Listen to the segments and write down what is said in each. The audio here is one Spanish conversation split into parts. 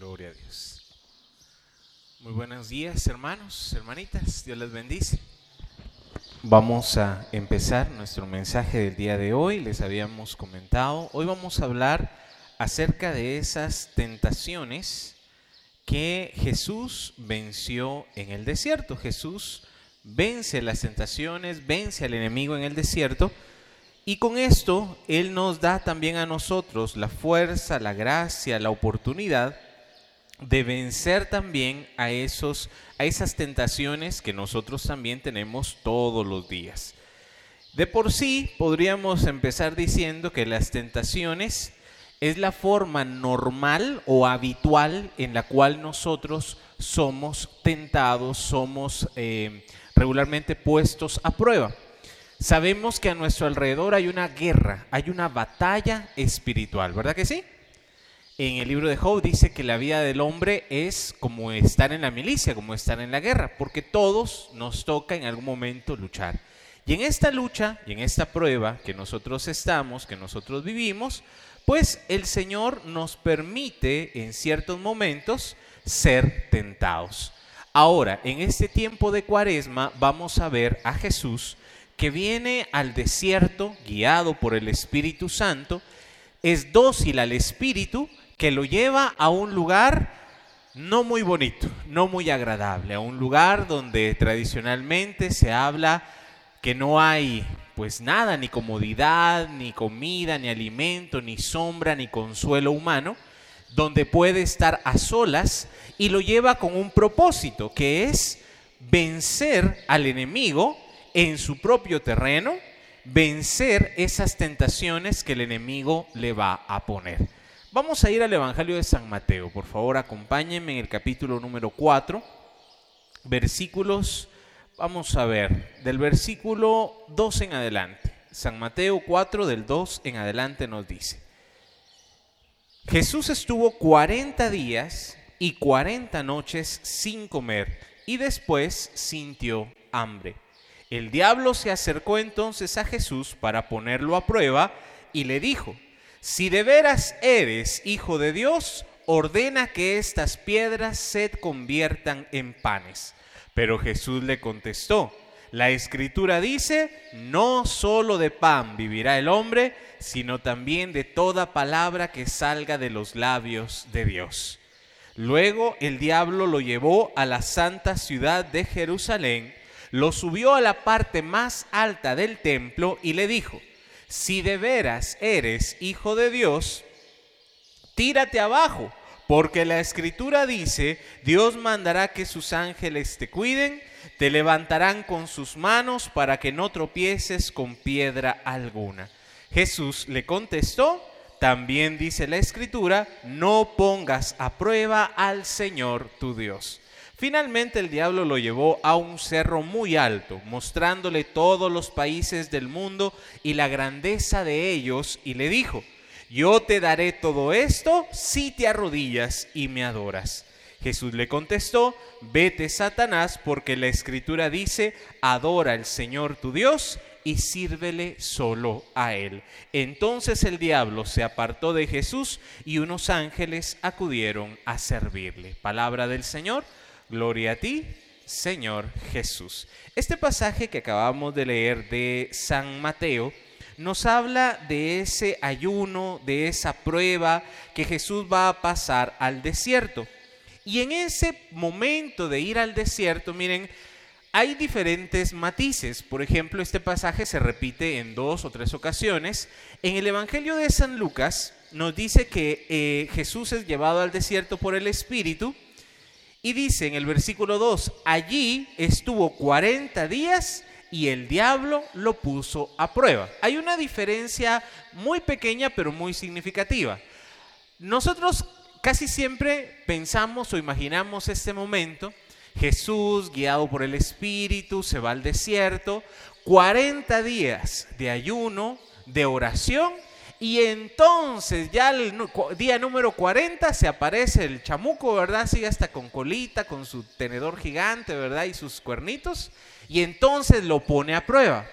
Gloria a Dios. Muy buenos días, hermanos, hermanitas. Dios les bendice. Vamos a empezar nuestro mensaje del día de hoy. Les habíamos comentado. Hoy vamos a hablar acerca de esas tentaciones que Jesús venció en el desierto. Jesús vence las tentaciones, vence al enemigo en el desierto. Y con esto Él nos da también a nosotros la fuerza, la gracia, la oportunidad de vencer también a, esos, a esas tentaciones que nosotros también tenemos todos los días. De por sí podríamos empezar diciendo que las tentaciones es la forma normal o habitual en la cual nosotros somos tentados, somos eh, regularmente puestos a prueba. Sabemos que a nuestro alrededor hay una guerra, hay una batalla espiritual, ¿verdad que sí? En el libro de Job dice que la vida del hombre es como estar en la milicia, como estar en la guerra, porque todos nos toca en algún momento luchar. Y en esta lucha y en esta prueba que nosotros estamos, que nosotros vivimos, pues el Señor nos permite en ciertos momentos ser tentados. Ahora, en este tiempo de cuaresma vamos a ver a Jesús que viene al desierto guiado por el Espíritu Santo, es dócil al Espíritu, que lo lleva a un lugar no muy bonito, no muy agradable, a un lugar donde tradicionalmente se habla que no hay pues nada, ni comodidad, ni comida, ni alimento, ni sombra, ni consuelo humano, donde puede estar a solas y lo lleva con un propósito, que es vencer al enemigo en su propio terreno, vencer esas tentaciones que el enemigo le va a poner. Vamos a ir al Evangelio de San Mateo. Por favor, acompáñenme en el capítulo número 4, versículos, vamos a ver, del versículo 2 en adelante. San Mateo 4, del 2 en adelante nos dice, Jesús estuvo 40 días y 40 noches sin comer y después sintió hambre. El diablo se acercó entonces a Jesús para ponerlo a prueba y le dijo, si de veras eres hijo de Dios, ordena que estas piedras se conviertan en panes. Pero Jesús le contestó, la escritura dice, no solo de pan vivirá el hombre, sino también de toda palabra que salga de los labios de Dios. Luego el diablo lo llevó a la santa ciudad de Jerusalén, lo subió a la parte más alta del templo y le dijo, si de veras eres hijo de Dios, tírate abajo, porque la escritura dice, Dios mandará que sus ángeles te cuiden, te levantarán con sus manos para que no tropieces con piedra alguna. Jesús le contestó, también dice la escritura, no pongas a prueba al Señor tu Dios. Finalmente el diablo lo llevó a un cerro muy alto, mostrándole todos los países del mundo y la grandeza de ellos, y le dijo, yo te daré todo esto si te arrodillas y me adoras. Jesús le contestó, vete Satanás, porque la escritura dice, adora al Señor tu Dios y sírvele solo a Él. Entonces el diablo se apartó de Jesús y unos ángeles acudieron a servirle. Palabra del Señor. Gloria a ti, Señor Jesús. Este pasaje que acabamos de leer de San Mateo nos habla de ese ayuno, de esa prueba que Jesús va a pasar al desierto. Y en ese momento de ir al desierto, miren, hay diferentes matices. Por ejemplo, este pasaje se repite en dos o tres ocasiones. En el Evangelio de San Lucas nos dice que eh, Jesús es llevado al desierto por el Espíritu y dice en el versículo 2, allí estuvo 40 días y el diablo lo puso a prueba. Hay una diferencia muy pequeña pero muy significativa. Nosotros casi siempre pensamos o imaginamos este momento, Jesús guiado por el Espíritu se va al desierto, 40 días de ayuno, de oración y entonces ya el día número 40 se aparece el chamuco, ¿verdad? Sí, hasta con colita, con su tenedor gigante, ¿verdad? Y sus cuernitos. Y entonces lo pone a prueba.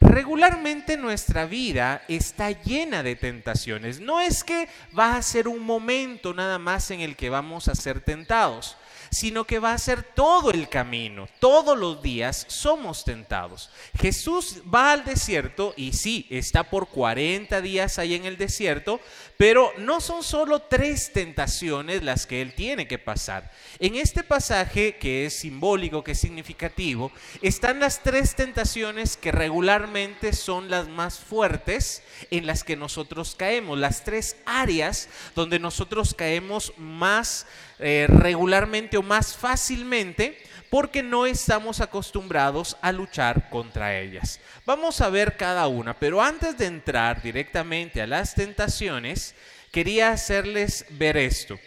Regularmente nuestra vida está llena de tentaciones. No es que va a ser un momento nada más en el que vamos a ser tentados sino que va a ser todo el camino. Todos los días somos tentados. Jesús va al desierto y sí, está por 40 días ahí en el desierto, pero no son solo tres tentaciones las que él tiene que pasar. En este pasaje, que es simbólico, que es significativo, están las tres tentaciones que regularmente son las más fuertes en las que nosotros caemos, las tres áreas donde nosotros caemos más eh, regularmente o más fácilmente porque no estamos acostumbrados a luchar contra ellas. Vamos a ver cada una, pero antes de entrar directamente a las tentaciones, quería hacerles ver esto.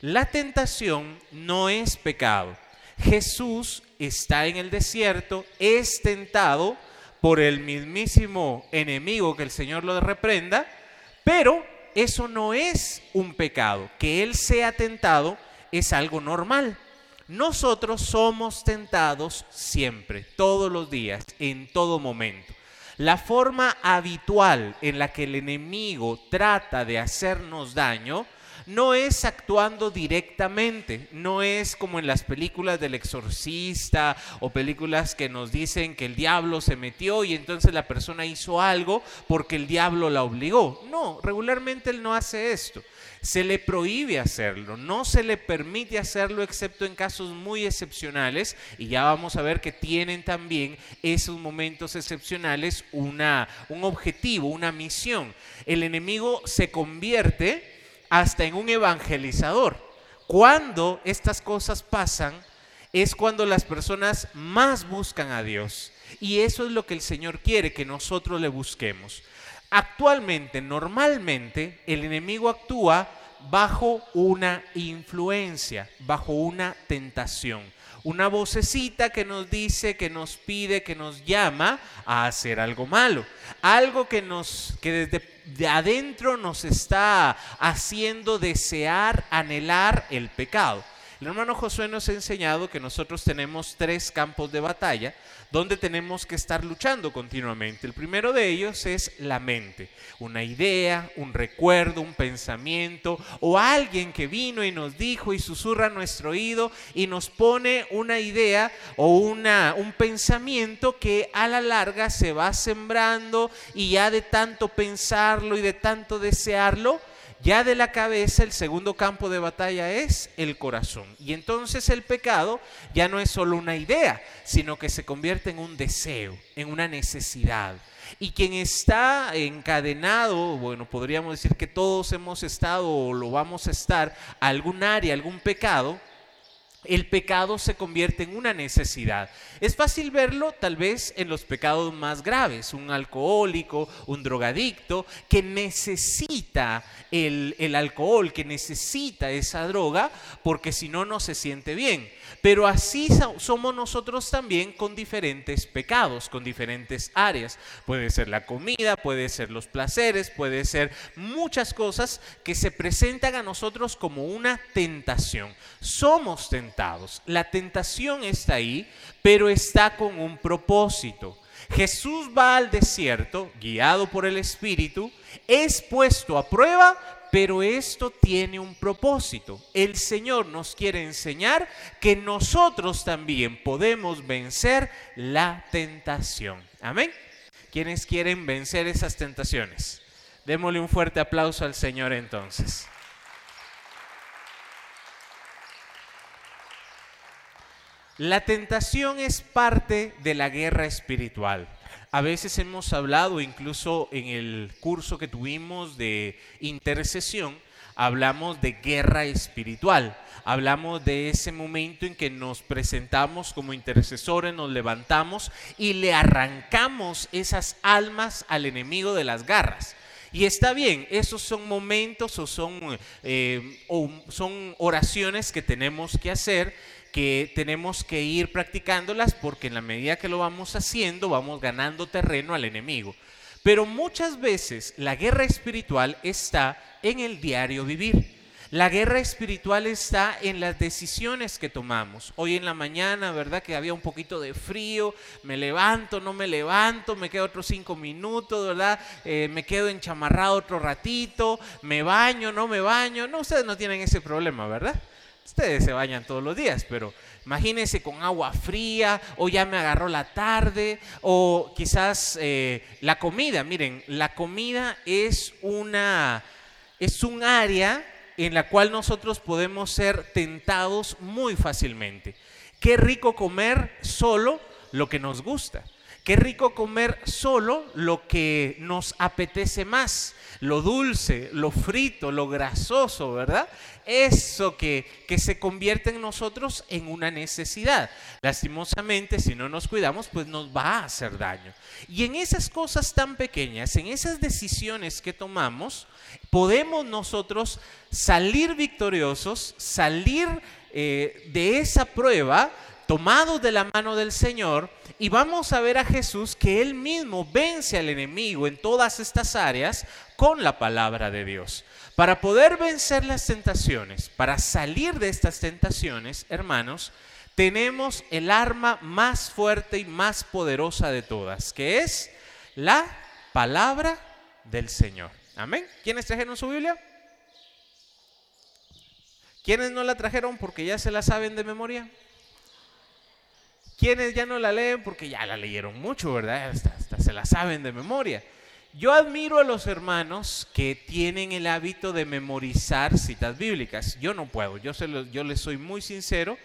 La tentación no es pecado. Jesús está en el desierto, es tentado por el mismísimo enemigo que el Señor lo reprenda, pero eso no es un pecado. Que Él sea tentado es algo normal. Nosotros somos tentados siempre, todos los días, en todo momento. La forma habitual en la que el enemigo trata de hacernos daño no es actuando directamente, no es como en las películas del exorcista o películas que nos dicen que el diablo se metió y entonces la persona hizo algo porque el diablo la obligó. No, regularmente él no hace esto. Se le prohíbe hacerlo, no se le permite hacerlo excepto en casos muy excepcionales y ya vamos a ver que tienen también esos momentos excepcionales una, un objetivo, una misión. El enemigo se convierte hasta en un evangelizador. Cuando estas cosas pasan, es cuando las personas más buscan a Dios. Y eso es lo que el Señor quiere que nosotros le busquemos. Actualmente, normalmente, el enemigo actúa bajo una influencia, bajo una tentación. Una vocecita que nos dice, que nos pide, que nos llama a hacer algo malo. Algo que nos que desde de adentro nos está haciendo desear, anhelar el pecado. El hermano Josué nos ha enseñado que nosotros tenemos tres campos de batalla donde tenemos que estar luchando continuamente. El primero de ellos es la mente, una idea, un recuerdo, un pensamiento o alguien que vino y nos dijo y susurra nuestro oído y nos pone una idea o una, un pensamiento que a la larga se va sembrando y ya de tanto pensarlo y de tanto desearlo, ya de la cabeza el segundo campo de batalla es el corazón. Y entonces el pecado ya no es solo una idea, sino que se convierte en un deseo, en una necesidad. Y quien está encadenado, bueno, podríamos decir que todos hemos estado o lo vamos a estar, a algún área, algún pecado, el pecado se convierte en una necesidad. Es fácil verlo tal vez en los pecados más graves, un alcohólico, un drogadicto, que necesita el, el alcohol, que necesita esa droga, porque si no, no se siente bien. Pero así somos nosotros también con diferentes pecados, con diferentes áreas. Puede ser la comida, puede ser los placeres, puede ser muchas cosas que se presentan a nosotros como una tentación. Somos tentados. La tentación está ahí, pero está con un propósito. Jesús va al desierto, guiado por el Espíritu, es puesto a prueba pero esto tiene un propósito. El Señor nos quiere enseñar que nosotros también podemos vencer la tentación. Amén. ¿Quiénes quieren vencer esas tentaciones? Démosle un fuerte aplauso al Señor entonces. La tentación es parte de la guerra espiritual. A veces hemos hablado, incluso en el curso que tuvimos de intercesión, hablamos de guerra espiritual. Hablamos de ese momento en que nos presentamos como intercesores, nos levantamos y le arrancamos esas almas al enemigo de las garras. Y está bien, esos son momentos o son, eh, oraciones que tenemos que hacer que tenemos que ir practicándolas porque en la medida que lo vamos haciendo vamos ganando terreno al enemigo. Pero muchas veces la guerra espiritual está en el diario vivir. La guerra espiritual está en las decisiones que tomamos. Hoy en la mañana, ¿verdad? Que había un poquito de frío, me levanto, no me levanto, me quedo otros cinco minutos, ¿verdad? Eh, me quedo enchamarrado otro ratito, me baño, no me baño. No, ustedes no tienen ese problema, ¿verdad? Ustedes se bañan todos los días, pero imagínense con agua fría, o ya me agarró la tarde, o quizás eh, la comida. Miren, la comida es una, es un área en la cual nosotros podemos ser tentados muy fácilmente. Qué rico comer solo lo que nos gusta. Qué rico comer solo lo que nos apetece más, lo dulce, lo frito, lo grasoso, ¿verdad? Eso que, que se convierte en nosotros en una necesidad. Lastimosamente, si no nos cuidamos, pues nos va a hacer daño. Y en esas cosas tan pequeñas, en esas decisiones que tomamos, podemos nosotros salir victoriosos, salir eh, de esa prueba tomados de la mano del Señor y vamos a ver a Jesús que Él mismo vence al enemigo en todas estas áreas con la palabra de Dios. Para poder vencer las tentaciones, para salir de estas tentaciones, hermanos, tenemos el arma más fuerte y más poderosa de todas, que es la palabra del Señor. Amén. ¿Quiénes trajeron su Biblia? ¿Quiénes no la trajeron porque ya se la saben de memoria? Quienes ya no la leen porque ya la leyeron mucho, ¿verdad? Hasta, se la saben de memoria. Yo admiro a los hermanos que tienen el hábito de memorizar citas bíblicas. Yo no puedo, yo, se yo les soy muy sincero.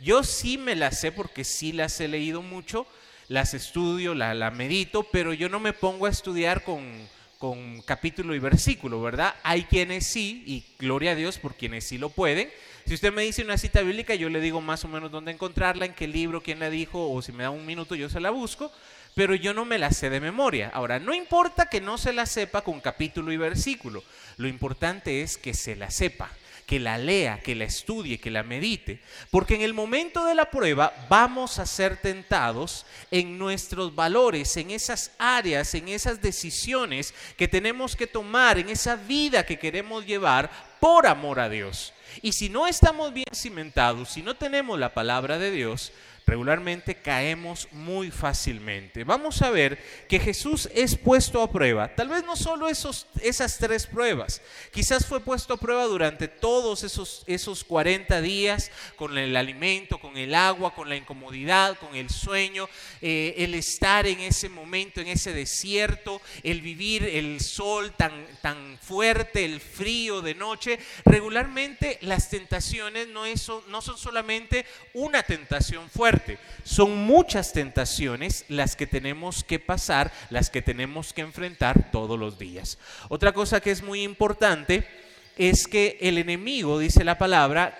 Yo sí me las sé porque sí las he leído mucho, las estudio, la, la medito, pero yo no me pongo a estudiar con, con capítulo y versículo, ¿verdad? Hay quienes sí, y gloria a Dios por quienes sí lo pueden, si usted me dice una cita bíblica, yo le digo más o menos dónde encontrarla, en qué libro, quién la dijo, o si me da un minuto yo se la busco, pero yo no me la sé de memoria. Ahora, no importa que no se la sepa con capítulo y versículo, lo importante es que se la sepa que la lea, que la estudie, que la medite, porque en el momento de la prueba vamos a ser tentados en nuestros valores, en esas áreas, en esas decisiones que tenemos que tomar, en esa vida que queremos llevar por amor a Dios. Y si no estamos bien cimentados, si no tenemos la palabra de Dios, regularmente caemos muy fácilmente. Vamos a ver que Jesús es puesto a prueba. Tal vez no solo esos, esas tres pruebas, quizás fue puesto a prueba durante todos esos, esos 40 días con el alimento, con el agua, con la incomodidad, con el sueño, eh, el estar en ese momento, en ese desierto, el vivir el sol tan, tan fuerte, el frío de noche. Regularmente las tentaciones no, no son solamente una tentación fuerte, son muchas tentaciones las que tenemos que pasar, las que tenemos que enfrentar todos los días. Otra cosa que es muy importante es que el enemigo, dice la palabra,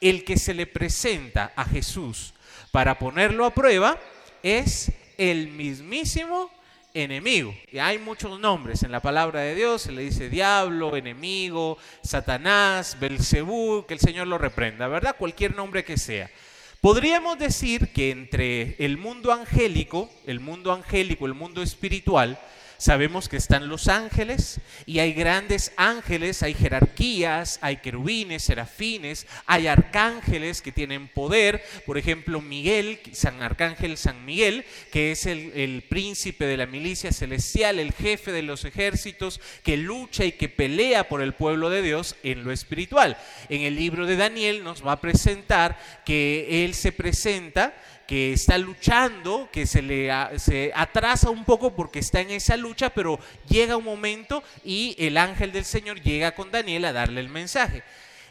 el que se le presenta a Jesús para ponerlo a prueba es el mismísimo enemigo. Y hay muchos nombres en la palabra de Dios, se le dice diablo, enemigo, Satanás, Belcebú, que el Señor lo reprenda, ¿verdad? Cualquier nombre que sea. Podríamos decir que entre el mundo angélico, el mundo angélico, el mundo espiritual, Sabemos que están los ángeles y hay grandes ángeles, hay jerarquías, hay querubines, serafines, hay arcángeles que tienen poder. Por ejemplo, Miguel, San Arcángel San Miguel, que es el, el príncipe de la milicia celestial, el jefe de los ejércitos, que lucha y que pelea por el pueblo de Dios en lo espiritual. En el libro de Daniel nos va a presentar que él se presenta que está luchando, que se le se atrasa un poco porque está en esa lucha, pero llega un momento y el ángel del Señor llega con Daniel a darle el mensaje.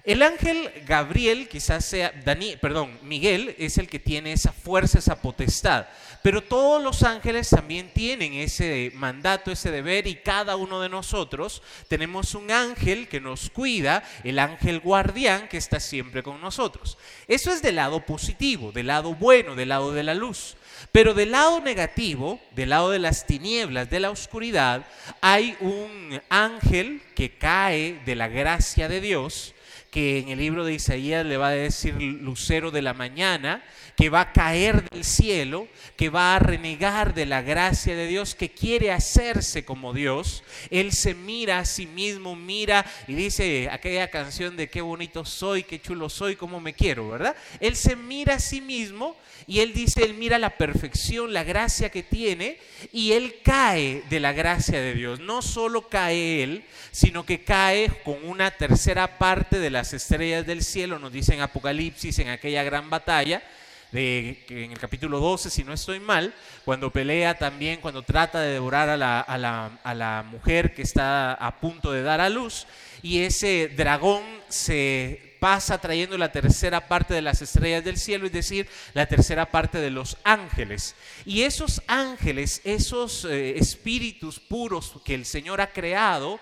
El ángel Gabriel, quizás sea, Daniel, perdón, Miguel es el que tiene esa fuerza, esa potestad. Pero todos los ángeles también tienen ese mandato, ese deber y cada uno de nosotros tenemos un ángel que nos cuida, el ángel guardián que está siempre con nosotros. Eso es del lado positivo, del lado bueno, del lado de la luz. Pero del lado negativo, del lado de las tinieblas, de la oscuridad, hay un ángel que cae de la gracia de Dios que en el libro de Isaías le va a decir lucero de la mañana, que va a caer del cielo, que va a renegar de la gracia de Dios, que quiere hacerse como Dios. Él se mira a sí mismo, mira y dice aquella canción de qué bonito soy, qué chulo soy, cómo me quiero, ¿verdad? Él se mira a sí mismo y él dice, él mira la perfección, la gracia que tiene y él cae de la gracia de Dios. No solo cae él, sino que cae con una tercera parte de las estrellas del cielo, nos dice Apocalipsis, en aquella gran batalla. De, en el capítulo 12, si no estoy mal, cuando pelea también, cuando trata de devorar a la, a la, a la mujer que está a punto de dar a luz, y ese dragón se pasa trayendo la tercera parte de las estrellas del cielo, es decir, la tercera parte de los ángeles. Y esos ángeles, esos eh, espíritus puros que el Señor ha creado,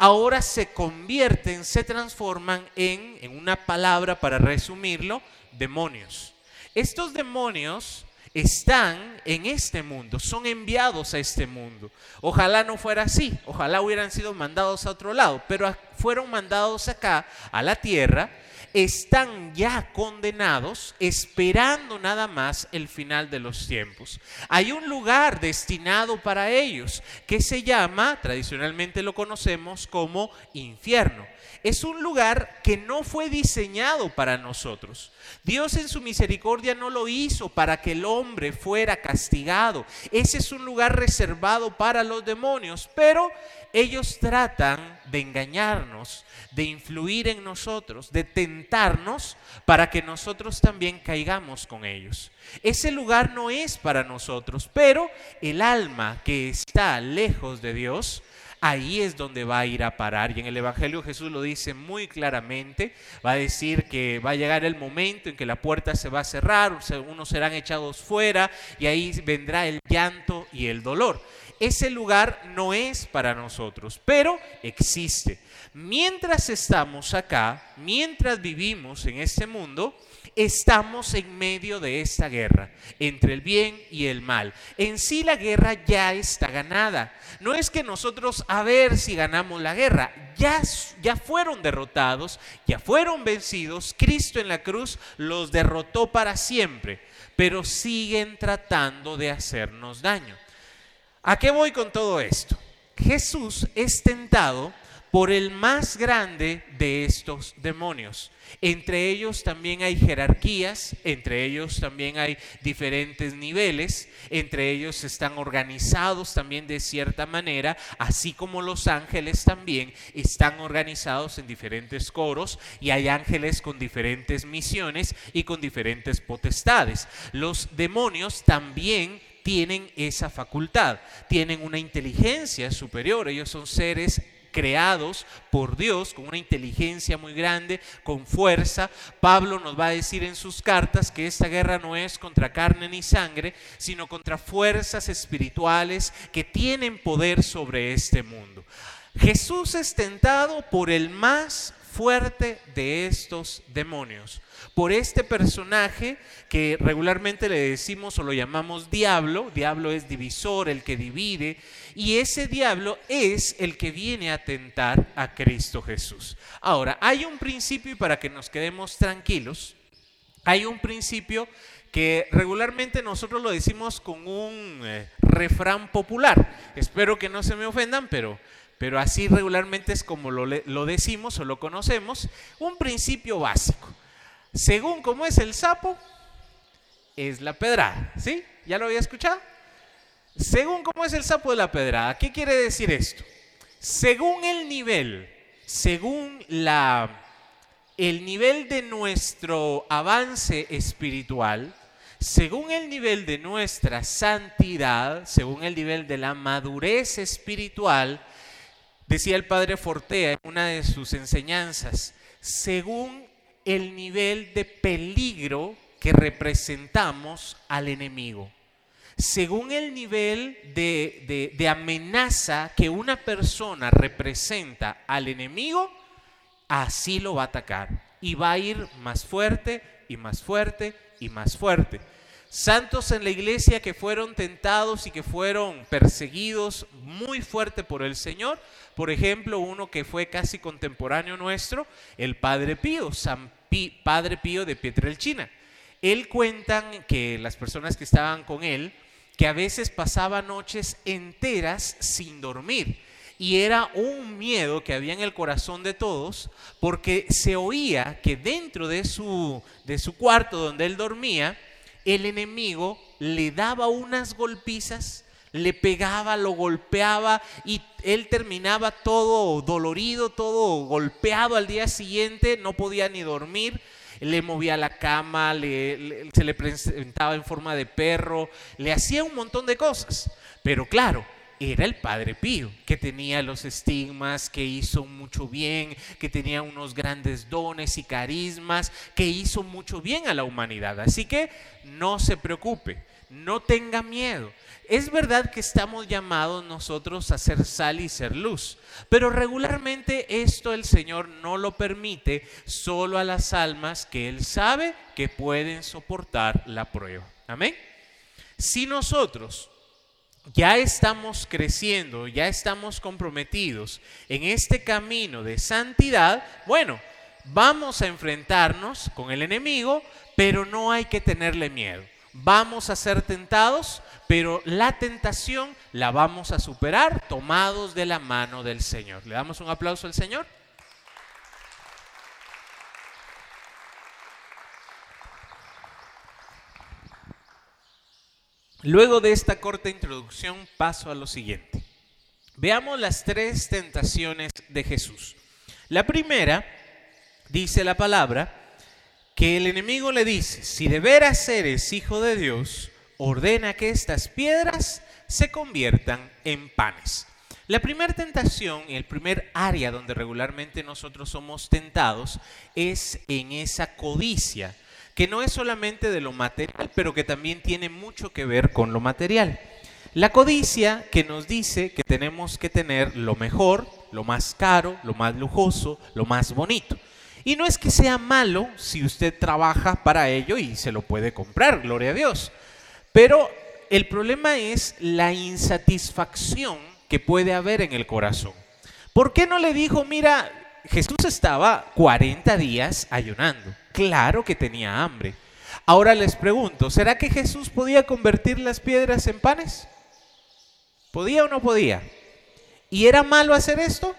ahora se convierten, se transforman en, en una palabra para resumirlo, demonios. Estos demonios están en este mundo, son enviados a este mundo. Ojalá no fuera así, ojalá hubieran sido mandados a otro lado, pero fueron mandados acá, a la tierra, están ya condenados, esperando nada más el final de los tiempos. Hay un lugar destinado para ellos que se llama, tradicionalmente lo conocemos como infierno es un lugar que no fue diseñado para nosotros. Dios en su misericordia no lo hizo para que el hombre fuera castigado. Ese es un lugar reservado para los demonios, pero ellos tratan de engañarnos, de influir en nosotros, de tentarnos para que nosotros también caigamos con ellos. Ese lugar no es para nosotros, pero el alma que está lejos de Dios, ahí es donde va a ir a parar. Y en el Evangelio Jesús lo dice muy claramente, va a decir que va a llegar el momento en que la puerta se va a cerrar, unos serán echados fuera y ahí vendrá el llanto y el dolor. Ese lugar no es para nosotros, pero existe. Mientras estamos acá, mientras vivimos en este mundo, estamos en medio de esta guerra entre el bien y el mal. En sí la guerra ya está ganada. No es que nosotros a ver si ganamos la guerra, ya, ya fueron derrotados, ya fueron vencidos. Cristo en la cruz los derrotó para siempre, pero siguen tratando de hacernos daño. ¿A qué voy con todo esto? Jesús es tentado por el más grande de estos demonios. Entre ellos también hay jerarquías, entre ellos también hay diferentes niveles, entre ellos están organizados también de cierta manera, así como los ángeles también están organizados en diferentes coros y hay ángeles con diferentes misiones y con diferentes potestades. Los demonios también tienen esa facultad, tienen una inteligencia superior, ellos son seres creados por Dios con una inteligencia muy grande, con fuerza. Pablo nos va a decir en sus cartas que esta guerra no es contra carne ni sangre, sino contra fuerzas espirituales que tienen poder sobre este mundo. Jesús es tentado por el más fuerte de estos demonios, por este personaje que regularmente le decimos o lo llamamos diablo, diablo es divisor, el que divide, y ese diablo es el que viene a tentar a Cristo Jesús. Ahora, hay un principio y para que nos quedemos tranquilos, hay un principio que regularmente nosotros lo decimos con un eh, refrán popular. Espero que no se me ofendan, pero pero así regularmente es como lo, lo, decimos o lo conocemos, un principio básico. Según cómo es el sapo, es la pedrada, ¿sí? ¿Ya lo había escuchado? Según cómo es el sapo de la pedrada, ¿qué quiere decir esto? Según el nivel, según la, el nivel de nuestro avance espiritual, según el nivel de nuestra santidad, según el nivel de la madurez espiritual, Decía el padre Fortea en una de sus enseñanzas, según el nivel de peligro que representamos al enemigo, según el nivel de, de, amenaza que una persona representa al enemigo, así lo va a atacar y va a ir más fuerte y más fuerte y más fuerte. Santos en la iglesia que fueron tentados y que fueron perseguidos muy fuerte por el Señor. Por ejemplo, uno que fue casi contemporáneo nuestro, el Padre Pío, San Padre Pío de Pietrelchina. Él cuentan que las personas que estaban con él, que a veces pasaba noches enteras sin dormir. Y era un miedo que había en el corazón de todos, porque se oía que dentro de su, de su cuarto donde él dormía, el enemigo le daba unas golpizas, le pegaba, lo golpeaba y él terminaba todo dolorido, todo golpeado al día siguiente, no podía ni dormir, le movía la cama, se le presentaba en forma de perro, le hacía un montón de cosas. Pero claro, era el Padre Pío, que tenía los estigmas, que hizo mucho bien, que tenía unos grandes dones y carismas, que hizo mucho bien a la humanidad. Así que no se preocupe, no tenga miedo. Es verdad que estamos llamados nosotros a ser sal y ser luz, pero regularmente esto el Señor no lo permite solo a las almas que Él sabe que pueden soportar la prueba. Amén. Si nosotros ya estamos creciendo, ya estamos comprometidos en este camino de santidad, bueno, vamos a enfrentarnos con el enemigo, pero no hay que tenerle miedo. Vamos a ser tentados, pero la tentación la vamos a superar tomados de la mano del Señor. ¿Le damos un aplauso al Señor? Luego de esta corta introducción paso a lo siguiente. Veamos las tres tentaciones de Jesús. La primera, dice la palabra, que el enemigo le dice, si de veras eres hijo de Dios, ordena que estas piedras se conviertan en panes. La primera tentación, el primer área donde regularmente nosotros somos tentados, es en esa codicia que no es solamente de lo material, pero que también tiene mucho que ver con lo material. La codicia que nos dice que tenemos que tener lo mejor, lo más caro, lo más lujoso, lo más bonito. Y no es que sea malo si usted trabaja para ello y se lo puede comprar, gloria a Dios. Pero el problema es la insatisfacción que puede haber en el corazón. ¿Por qué no le dijo, mira, Jesús estaba 40 días ayunando? Claro que tenía hambre. Ahora les pregunto, ¿será que Jesús podía convertir las piedras en panes? ¿Podía o no podía? ¿Y era malo hacer esto?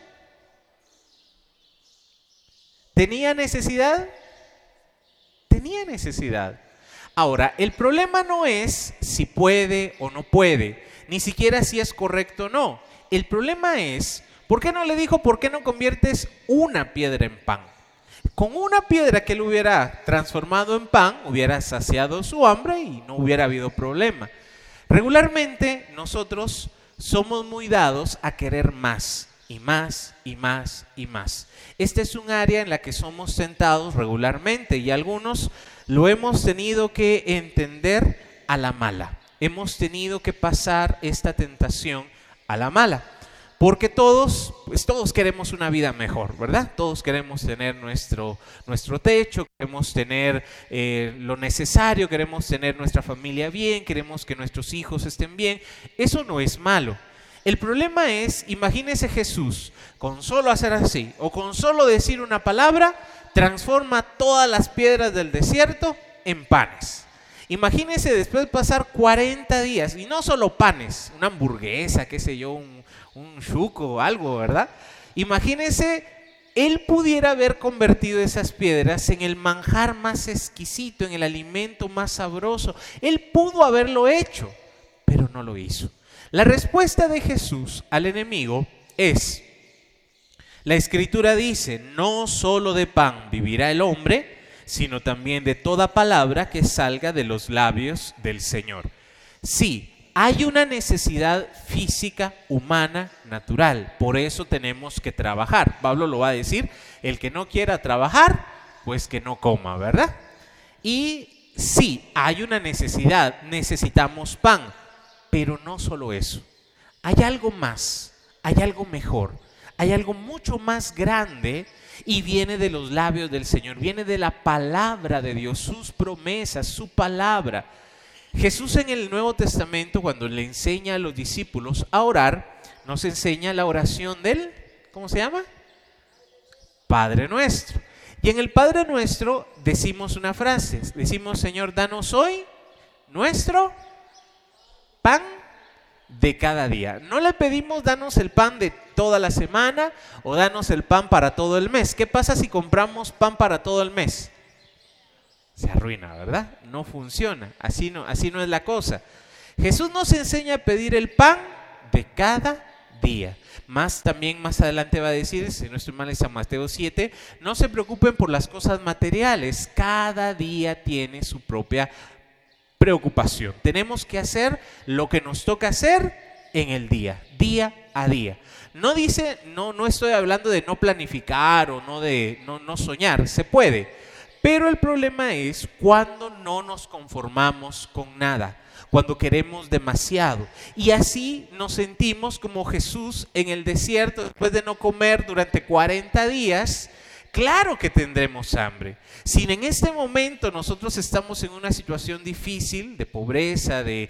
¿Tenía necesidad? Tenía necesidad. Ahora, el problema no es si puede o no puede, ni siquiera si es correcto o no. El problema es, ¿por qué no le dijo, por qué no conviertes una piedra en pan? Con una piedra que él hubiera transformado en pan, hubiera saciado su hambre y no hubiera habido problema. Regularmente nosotros somos muy dados a querer más y más y más y más. Este es un área en la que somos tentados regularmente y algunos lo hemos tenido que entender a la mala. Hemos tenido que pasar esta tentación a la mala. Porque todos, pues todos queremos una vida mejor, ¿verdad? Todos queremos tener nuestro, nuestro techo, queremos tener eh, lo necesario, queremos tener nuestra familia bien, queremos que nuestros hijos estén bien. Eso no es malo. El problema es, imagínese Jesús, con solo hacer así, o con solo decir una palabra, transforma todas las piedras del desierto en panes. Imagínese después pasar 40 días, y no solo panes, una hamburguesa, qué sé yo, un, un chuco o algo, ¿verdad? Imagínese, él pudiera haber convertido esas piedras en el manjar más exquisito, en el alimento más sabroso. Él pudo haberlo hecho, pero no lo hizo. La respuesta de Jesús al enemigo es, la escritura dice, no solo de pan vivirá el hombre, sino también de toda palabra que salga de los labios del Señor. Sí, hay una necesidad física, humana, natural. Por eso tenemos que trabajar. Pablo lo va a decir, el que no quiera trabajar, pues que no coma, ¿verdad? Y sí, hay una necesidad, necesitamos pan, pero no solo eso. Hay algo más, hay algo mejor, hay algo mucho más grande y viene de los labios del Señor, viene de la palabra de Dios, sus promesas, su palabra. Jesús en el Nuevo Testamento, cuando le enseña a los discípulos a orar, nos enseña la oración del, ¿cómo se llama? Padre nuestro. Y en el Padre nuestro decimos una frase, decimos, Señor, danos hoy nuestro pan de cada día. No le pedimos danos el pan de toda la semana o danos el pan para todo el mes. ¿Qué pasa si compramos pan para todo el mes? Se arruina, ¿verdad? No funciona. Así no, así no es la cosa. Jesús nos enseña a pedir el pan de cada día. Más también más adelante va a decir, si no estoy mal, es San Mateo 7, no se preocupen por las cosas materiales. Cada día tiene su propia preocupación. Tenemos que hacer lo que nos toca hacer en el día, día a día. No dice, no, no estoy hablando de no planificar o no de no, no soñar, se puede. Pero el problema es cuando no nos conformamos con nada, cuando queremos demasiado. Y así nos sentimos como Jesús en el desierto después de no comer durante 40 días claro que tendremos hambre. Si en este momento nosotros estamos en una situación difícil, de pobreza, de,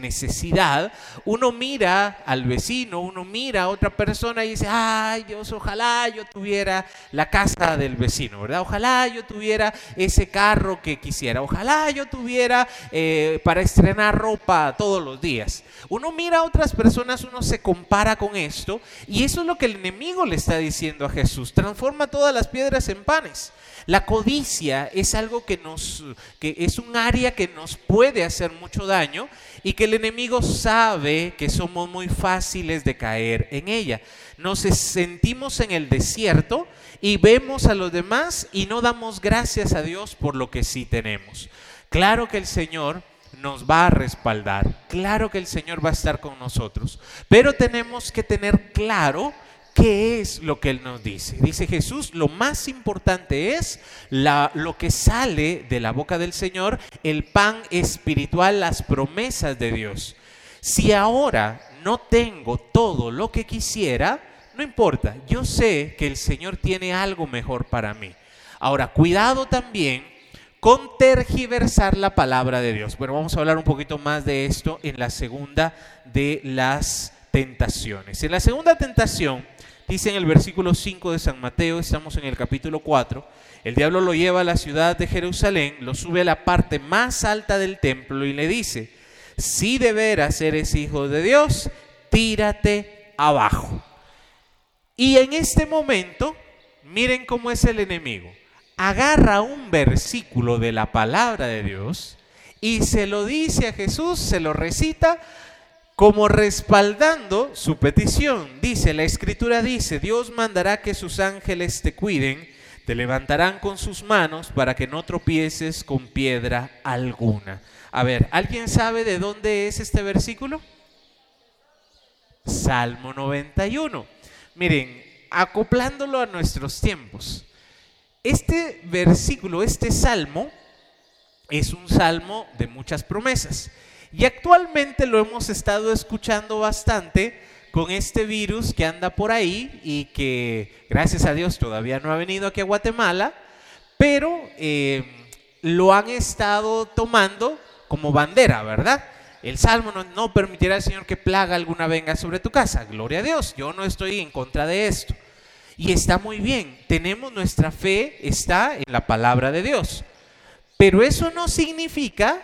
necesidad, uno mira al vecino, uno mira a otra persona y dice, ay Dios, ojalá yo tuviera la casa del vecino, ¿verdad? Ojalá yo tuviera ese carro que quisiera, ojalá yo tuviera eh, para estrenar ropa todos los días. Uno mira a otras personas, uno se compara con esto y eso es lo que el enemigo le está diciendo a Jesús. Transforma todas las piedras en panes. La codicia es algo que nos, que es un área que nos puede hacer mucho daño y que el enemigo sabe que somos muy fáciles de caer en ella. Nos sentimos en el desierto y vemos a los demás y no damos gracias a Dios por lo que sí tenemos. Claro que el Señor nos va a respaldar, claro que el Señor va a estar con nosotros, pero tenemos que tener claro ¿Qué es lo que Él nos dice? Dice Jesús, lo más importante es lo que sale de la boca del Señor, el pan espiritual, las promesas de Dios. Si ahora no tengo todo lo que quisiera, no importa, yo sé que el Señor tiene algo mejor para mí. Ahora, cuidado también con tergiversar la palabra de Dios. Bueno, vamos a hablar un poquito más de esto en la segunda de las tentaciones. En la segunda tentación, Dice en el versículo 5 de San Mateo, estamos en el capítulo 4, el diablo lo lleva a la ciudad de Jerusalén, lo sube a la parte más alta del templo y le dice, si de veras eres hijo de Dios, tírate abajo. Y en este momento, miren cómo es el enemigo. Agarra un versículo de la palabra de Dios y se lo dice a Jesús, se lo recita como respaldando su petición. Dice, la escritura dice, Dios mandará que sus ángeles te cuiden, te levantarán con sus manos para que no tropieces con piedra alguna. A ver, ¿alguien sabe de dónde es este versículo? Salmo 91. Miren, acoplándolo a nuestros tiempos. Este versículo, este salmo, es un salmo de muchas promesas. Y actualmente lo hemos estado escuchando bastante con este virus que anda por ahí y que gracias a Dios todavía no ha venido aquí a Guatemala, pero eh, lo han estado tomando como bandera, ¿verdad? El salmo no, no, permitirá al Señor que plaga alguna venga sobre tu casa. Gloria a Dios, yo no estoy en contra de esto. Y está muy bien, tenemos nuestra fe, está en la palabra de Dios. Pero eso no significa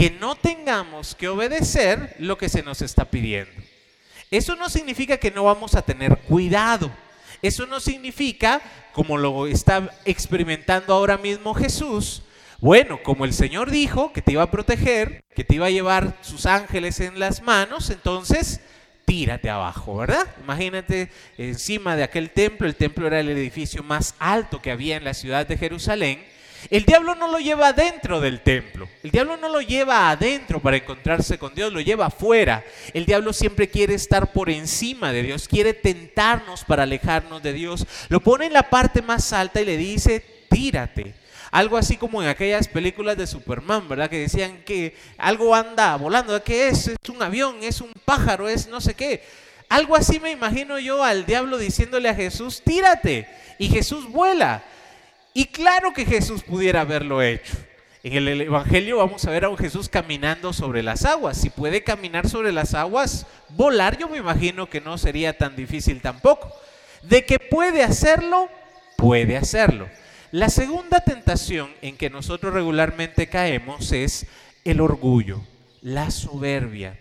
que no tengamos que obedecer lo que se nos está pidiendo. Eso no significa que no vamos a tener cuidado. Eso no significa, como lo está experimentando ahora mismo Jesús, bueno, como el Señor dijo que te iba a proteger, que te iba a llevar sus ángeles en las manos, entonces tírate abajo, ¿verdad? Imagínate encima de aquel templo, el templo era el edificio más alto que había en la ciudad de Jerusalén, el diablo no lo lleva adentro del templo. El diablo no lo lleva adentro para encontrarse con Dios, lo lleva afuera. El diablo siempre quiere estar por encima de Dios, quiere tentarnos para alejarnos de Dios. Lo pone en la parte más alta y le dice, tírate. Algo así como en aquellas películas de Superman, ¿verdad? Que decían que algo anda volando. ¿Qué es? Es un avión, es un pájaro, es no sé qué. Algo así me imagino yo al diablo diciéndole a Jesús, tírate. Y Jesús vuela. Y claro que Jesús pudiera haberlo hecho. En el Evangelio vamos a ver a un Jesús caminando sobre las aguas. Si puede caminar sobre las aguas, volar yo me imagino que no sería tan difícil tampoco. De que puede hacerlo, puede hacerlo. La segunda tentación en que nosotros regularmente caemos es el orgullo, la soberbia.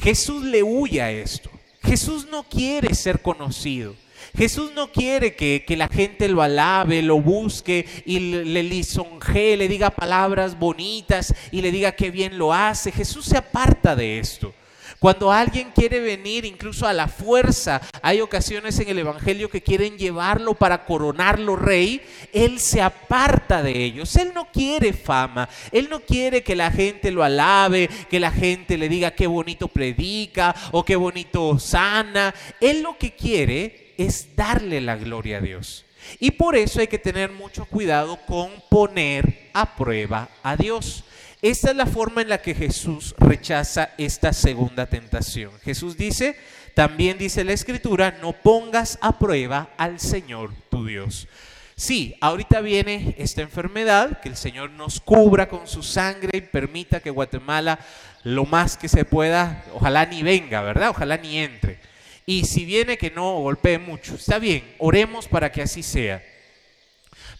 Jesús le huye a esto. Jesús no quiere ser conocido. Jesús no quiere que, la gente lo alabe, lo busque y le lisonjee, le diga palabras bonitas y le diga que bien lo hace. Jesús se aparta de esto. Cuando alguien quiere venir incluso a la fuerza, hay ocasiones en el Evangelio que quieren llevarlo para coronarlo rey, Él se aparta de ellos. Él no quiere fama, Él no quiere que la gente lo alabe, que la gente le diga qué bonito predica o qué bonito sana. Él lo que quiere es darle la gloria a Dios. Y por eso hay que tener mucho cuidado con poner a prueba a Dios. Esta es la forma en la que Jesús rechaza esta segunda tentación. Jesús dice, también dice la escritura, no pongas a prueba al Señor tu Dios. Sí, ahorita viene esta enfermedad, que el Señor nos cubra con su sangre y permita que Guatemala lo más que se pueda, ojalá ni venga, ¿verdad? Ojalá ni entre. Y si viene que no golpee mucho, está bien, oremos para que así sea.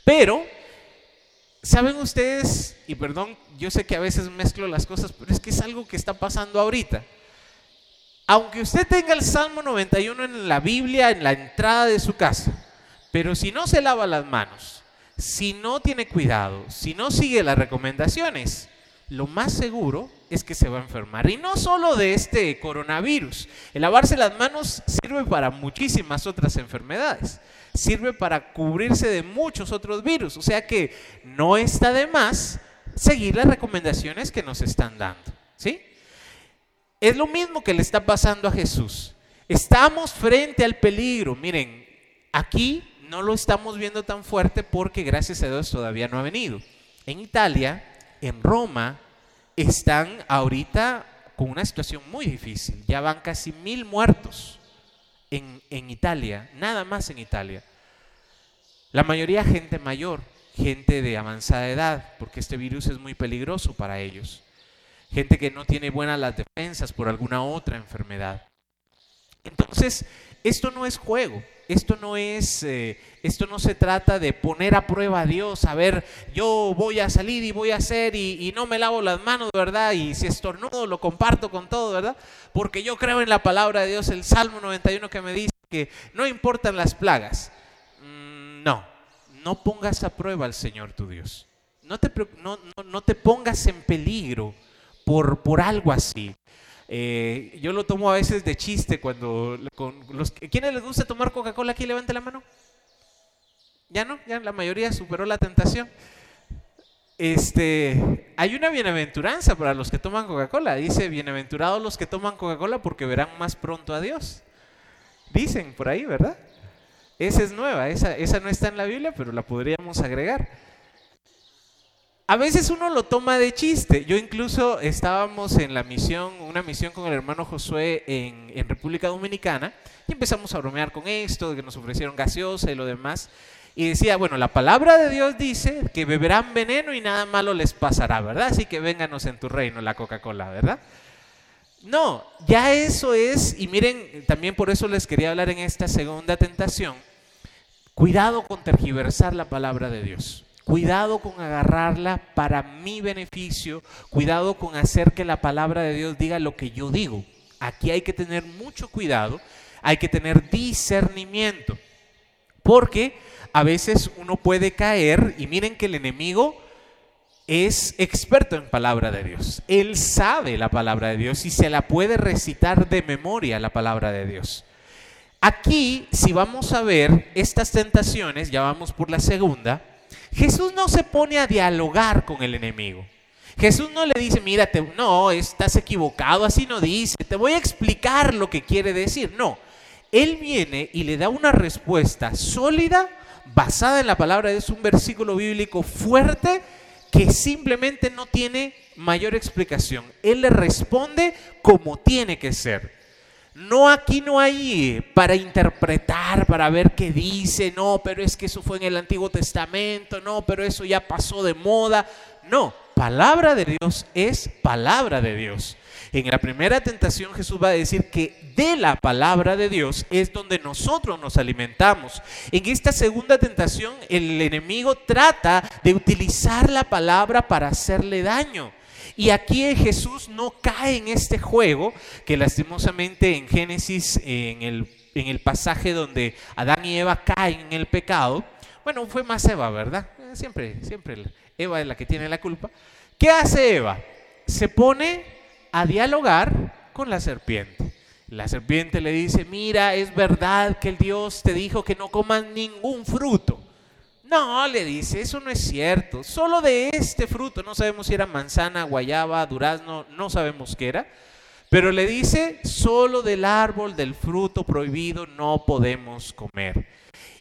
Pero ¿Saben ustedes? Y perdón, yo sé que a veces mezclo las cosas, pero es que es algo que está pasando ahorita. Aunque usted tenga el Salmo 91 en la Biblia, en la entrada de su casa, pero si no se lava las manos, si no tiene cuidado, si no sigue las recomendaciones, lo más seguro es que se va a enfermar. Y no solo de este coronavirus. El lavarse las manos sirve para muchísimas otras enfermedades sirve para cubrirse de muchos otros virus. O sea que no está de más seguir las recomendaciones que nos están dando. ¿Sí? Es lo mismo que le está pasando a Jesús. Estamos frente al peligro. Miren, aquí no lo estamos viendo tan fuerte porque gracias a Dios todavía no ha venido. En Italia, en Roma, están ahorita con una situación muy difícil. Ya van casi mil muertos en, Italia, nada más en Italia. La mayoría gente mayor, gente de avanzada edad, porque este virus es muy peligroso para ellos. Gente que no tiene buenas las defensas por alguna otra enfermedad. Entonces, esto no es juego, esto no es, eh, esto no se trata de poner a prueba a Dios, a ver, yo voy a salir y voy a hacer y, no me lavo las manos, ¿verdad? Y si estornudo lo comparto con todo, ¿verdad? Porque yo creo en la palabra de Dios, el Salmo 91 que me dice que no importan las plagas. Mm, no, no pongas a prueba al Señor tu Dios. No te, no, no, te pongas en peligro por, por algo así. Eh, yo lo tomo a veces de chiste cuando con los ¿quiénes les gusta tomar Coca-Cola aquí? Levante la mano. Ya no, ya la mayoría superó la tentación. Este, hay una bienaventuranza para los que toman Coca-Cola. Dice, bienaventurados los que toman Coca-Cola porque verán más pronto a Dios. Dicen por ahí, ¿verdad? Esa es nueva, esa, esa no está en la Biblia, pero la podríamos agregar. A veces uno lo toma de chiste. Yo incluso estábamos en la misión, una misión con el hermano Josué en, República Dominicana y empezamos a bromear con esto, de que nos ofrecieron gaseosa y lo demás. Y decía, bueno, la palabra de Dios dice que beberán veneno y nada malo les pasará, ¿verdad? Así que vénganos en tu reino la Coca-Cola, ¿verdad? No, ya eso es, y miren, también por eso les quería hablar en esta segunda tentación, cuidado con tergiversar la palabra de Dios. Cuidado con agarrarla para mi beneficio. Cuidado con hacer que la palabra de Dios diga lo que yo digo. Aquí hay que tener mucho cuidado. Hay que tener discernimiento. Porque a veces uno puede caer y miren que el enemigo es experto en palabra de Dios. Él sabe la palabra de Dios y se la puede recitar de memoria la palabra de Dios. Aquí, si vamos a ver estas tentaciones, ya vamos por la segunda, Jesús no se pone a dialogar con el enemigo. Jesús no le dice, mírate, no, estás equivocado, así no dice, te voy a explicar lo que quiere decir. No, Él viene y le da una respuesta sólida, basada en la palabra, es un versículo bíblico fuerte que simplemente no tiene mayor explicación. Él le responde como tiene que ser. No, aquí no hay para interpretar, para ver qué dice, no, pero es que eso fue en el Antiguo Testamento, no, pero eso ya pasó de moda. No, palabra de Dios es palabra de Dios. En la primera tentación Jesús va a decir que de la palabra de Dios es donde nosotros nos alimentamos. En esta segunda tentación el enemigo trata de utilizar la palabra para hacerle daño. Y aquí Jesús no cae en este juego que lastimosamente en Génesis, en el, en el pasaje donde Adán y Eva caen en el pecado, bueno, fue más Eva, ¿verdad? Eh, siempre, siempre Eva es la que tiene la culpa. ¿Qué hace Eva? Se pone a dialogar con la serpiente. La serpiente le dice, mira, es verdad que el Dios te dijo que no comas ningún fruto. No, le dice, eso no es cierto. Solo de este fruto, no sabemos si era manzana, guayaba, durazno, no sabemos qué era. Pero le dice, solo del árbol del fruto prohibido no podemos comer.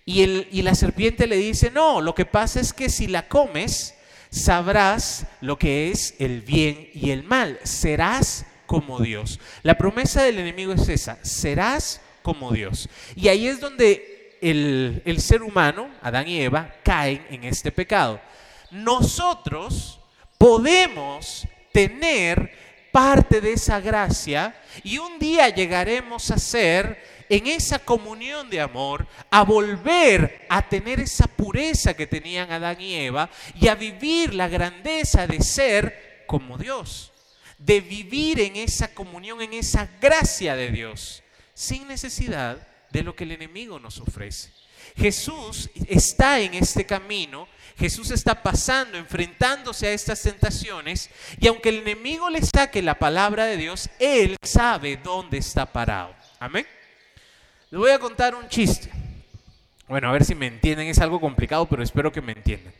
Y, el, y la serpiente le dice, no, lo que pasa es que si la comes, sabrás lo que es el bien y el mal. Serás como Dios. La promesa del enemigo es esa, serás como Dios. Y ahí es donde el, ser humano, Adán y Eva, caen en este pecado. Nosotros podemos tener parte de esa gracia y un día llegaremos a ser en esa comunión de amor, a volver a tener esa pureza que tenían Adán y Eva y a vivir la grandeza de ser como Dios, de vivir en esa comunión, en esa gracia de Dios, sin necesidad de lo que el enemigo nos ofrece. Jesús está en este camino, Jesús está pasando, enfrentándose a estas tentaciones, y aunque el enemigo le saque la palabra de Dios, Él sabe dónde está parado. Amén. Le voy a contar un chiste. Bueno, a ver si me entienden, es algo complicado, pero espero que me entiendan.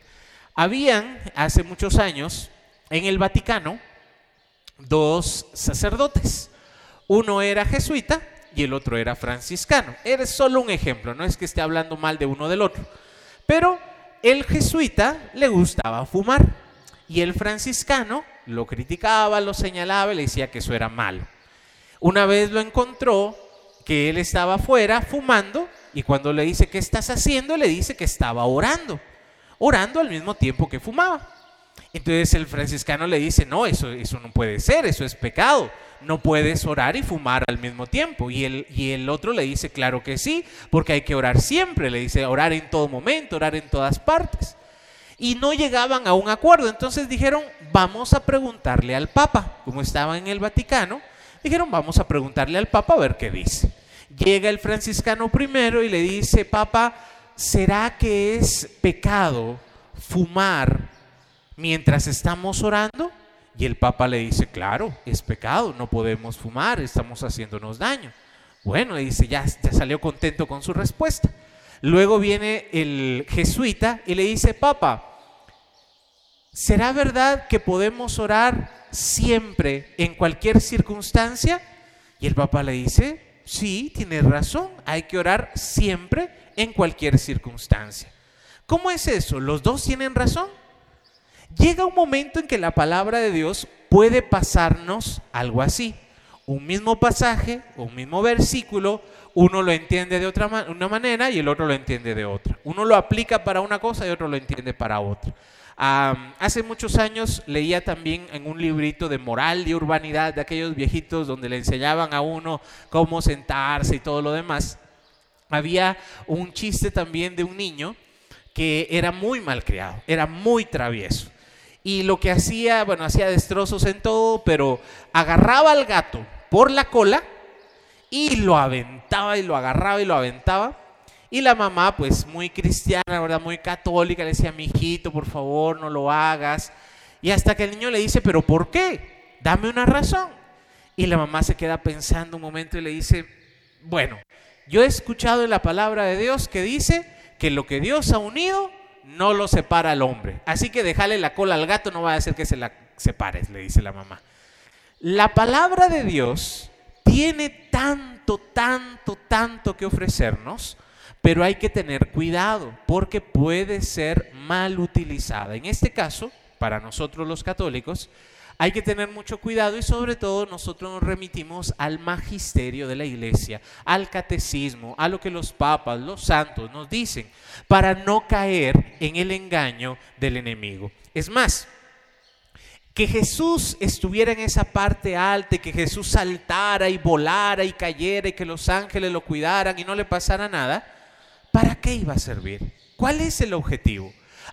Habían hace muchos años en el Vaticano dos sacerdotes. Uno era jesuita y el otro era franciscano. Eres solo un ejemplo, no es que esté hablando mal de uno del otro. Pero el jesuita le gustaba fumar y el franciscano lo criticaba, lo señalaba y le decía que eso era malo. Una vez lo encontró que él estaba afuera fumando y cuando le dice, ¿qué estás haciendo? Le dice que estaba orando, orando al mismo tiempo que fumaba. Entonces el franciscano le dice, no, eso, eso no puede ser, eso es pecado no puedes orar y fumar al mismo tiempo. Y el, y el otro le dice, claro que sí, porque hay que orar siempre. Le dice, orar en todo momento, orar en todas partes. Y no llegaban a un acuerdo. Entonces dijeron, vamos a preguntarle al Papa. Como estaba en el Vaticano, dijeron, vamos a preguntarle al Papa a ver qué dice. Llega el franciscano primero y le dice, Papa, ¿será que es pecado fumar mientras estamos orando? Y el Papa le dice, claro, es pecado, no podemos fumar, estamos haciéndonos daño. Bueno, dice, ya, salió contento con su respuesta. Luego viene el jesuita y le dice, Papa, ¿será verdad que podemos orar siempre, en cualquier circunstancia? Y el Papa le dice, sí, tienes razón, hay que orar siempre, en cualquier circunstancia. ¿Cómo es eso? ¿Los dos tienen razón? Llega un momento en que la palabra de Dios puede pasarnos algo así. Un mismo pasaje, un mismo versículo, uno lo entiende de otra una manera y el otro lo entiende de otra. Uno lo aplica para una cosa y otro lo entiende para otra. hace muchos años leía también en un librito de moral y urbanidad de aquellos viejitos donde le enseñaban a uno cómo sentarse y todo lo demás. Había un chiste también de un niño que era muy malcriado, era muy travieso. Y lo que hacía, bueno, hacía destrozos en todo, pero agarraba al gato por la cola y lo aventaba y lo agarraba y lo aventaba. Y la mamá, pues muy cristiana, ¿verdad? Muy católica, le decía, mi hijito, por favor, no lo hagas. Y hasta que el niño le dice, pero ¿por qué? Dame una razón. Y la mamá se queda pensando un momento y le dice, bueno, yo he escuchado en la palabra de Dios que dice que lo que Dios ha unido, no lo separa el hombre. Así que déjale la cola al gato, no va a hacer que se la separes, le dice la mamá. La palabra de Dios tiene tanto, tanto, tanto que ofrecernos, pero hay que tener cuidado porque puede ser mal utilizada. En este caso, para nosotros los católicos, hay que tener mucho cuidado y sobre todo nosotros nos remitimos al magisterio de la iglesia, al catecismo, a lo que los papas, los santos nos dicen, para no caer en el engaño del enemigo. Es más, Que Jesús estuviera en esa parte alta, que Jesús saltara y volara y cayera y que los ángeles lo cuidaran y no le pasara nada, ¿para qué iba a servir? ¿Cuál es el objetivo?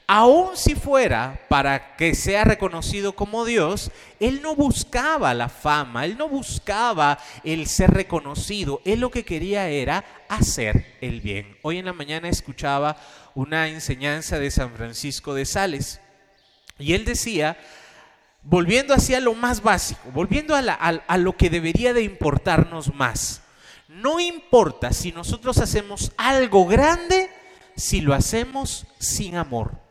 Aun si fuera para que sea reconocido como Dios, Él no buscaba la fama, Él no buscaba el ser reconocido, Él lo que quería era hacer el bien. Hoy en la mañana escuchaba una enseñanza de San Francisco de Sales y él decía, volviendo hacia lo más básico, volviendo a, a lo que debería de importarnos más, no importa si nosotros hacemos algo grande, si lo hacemos sin amor.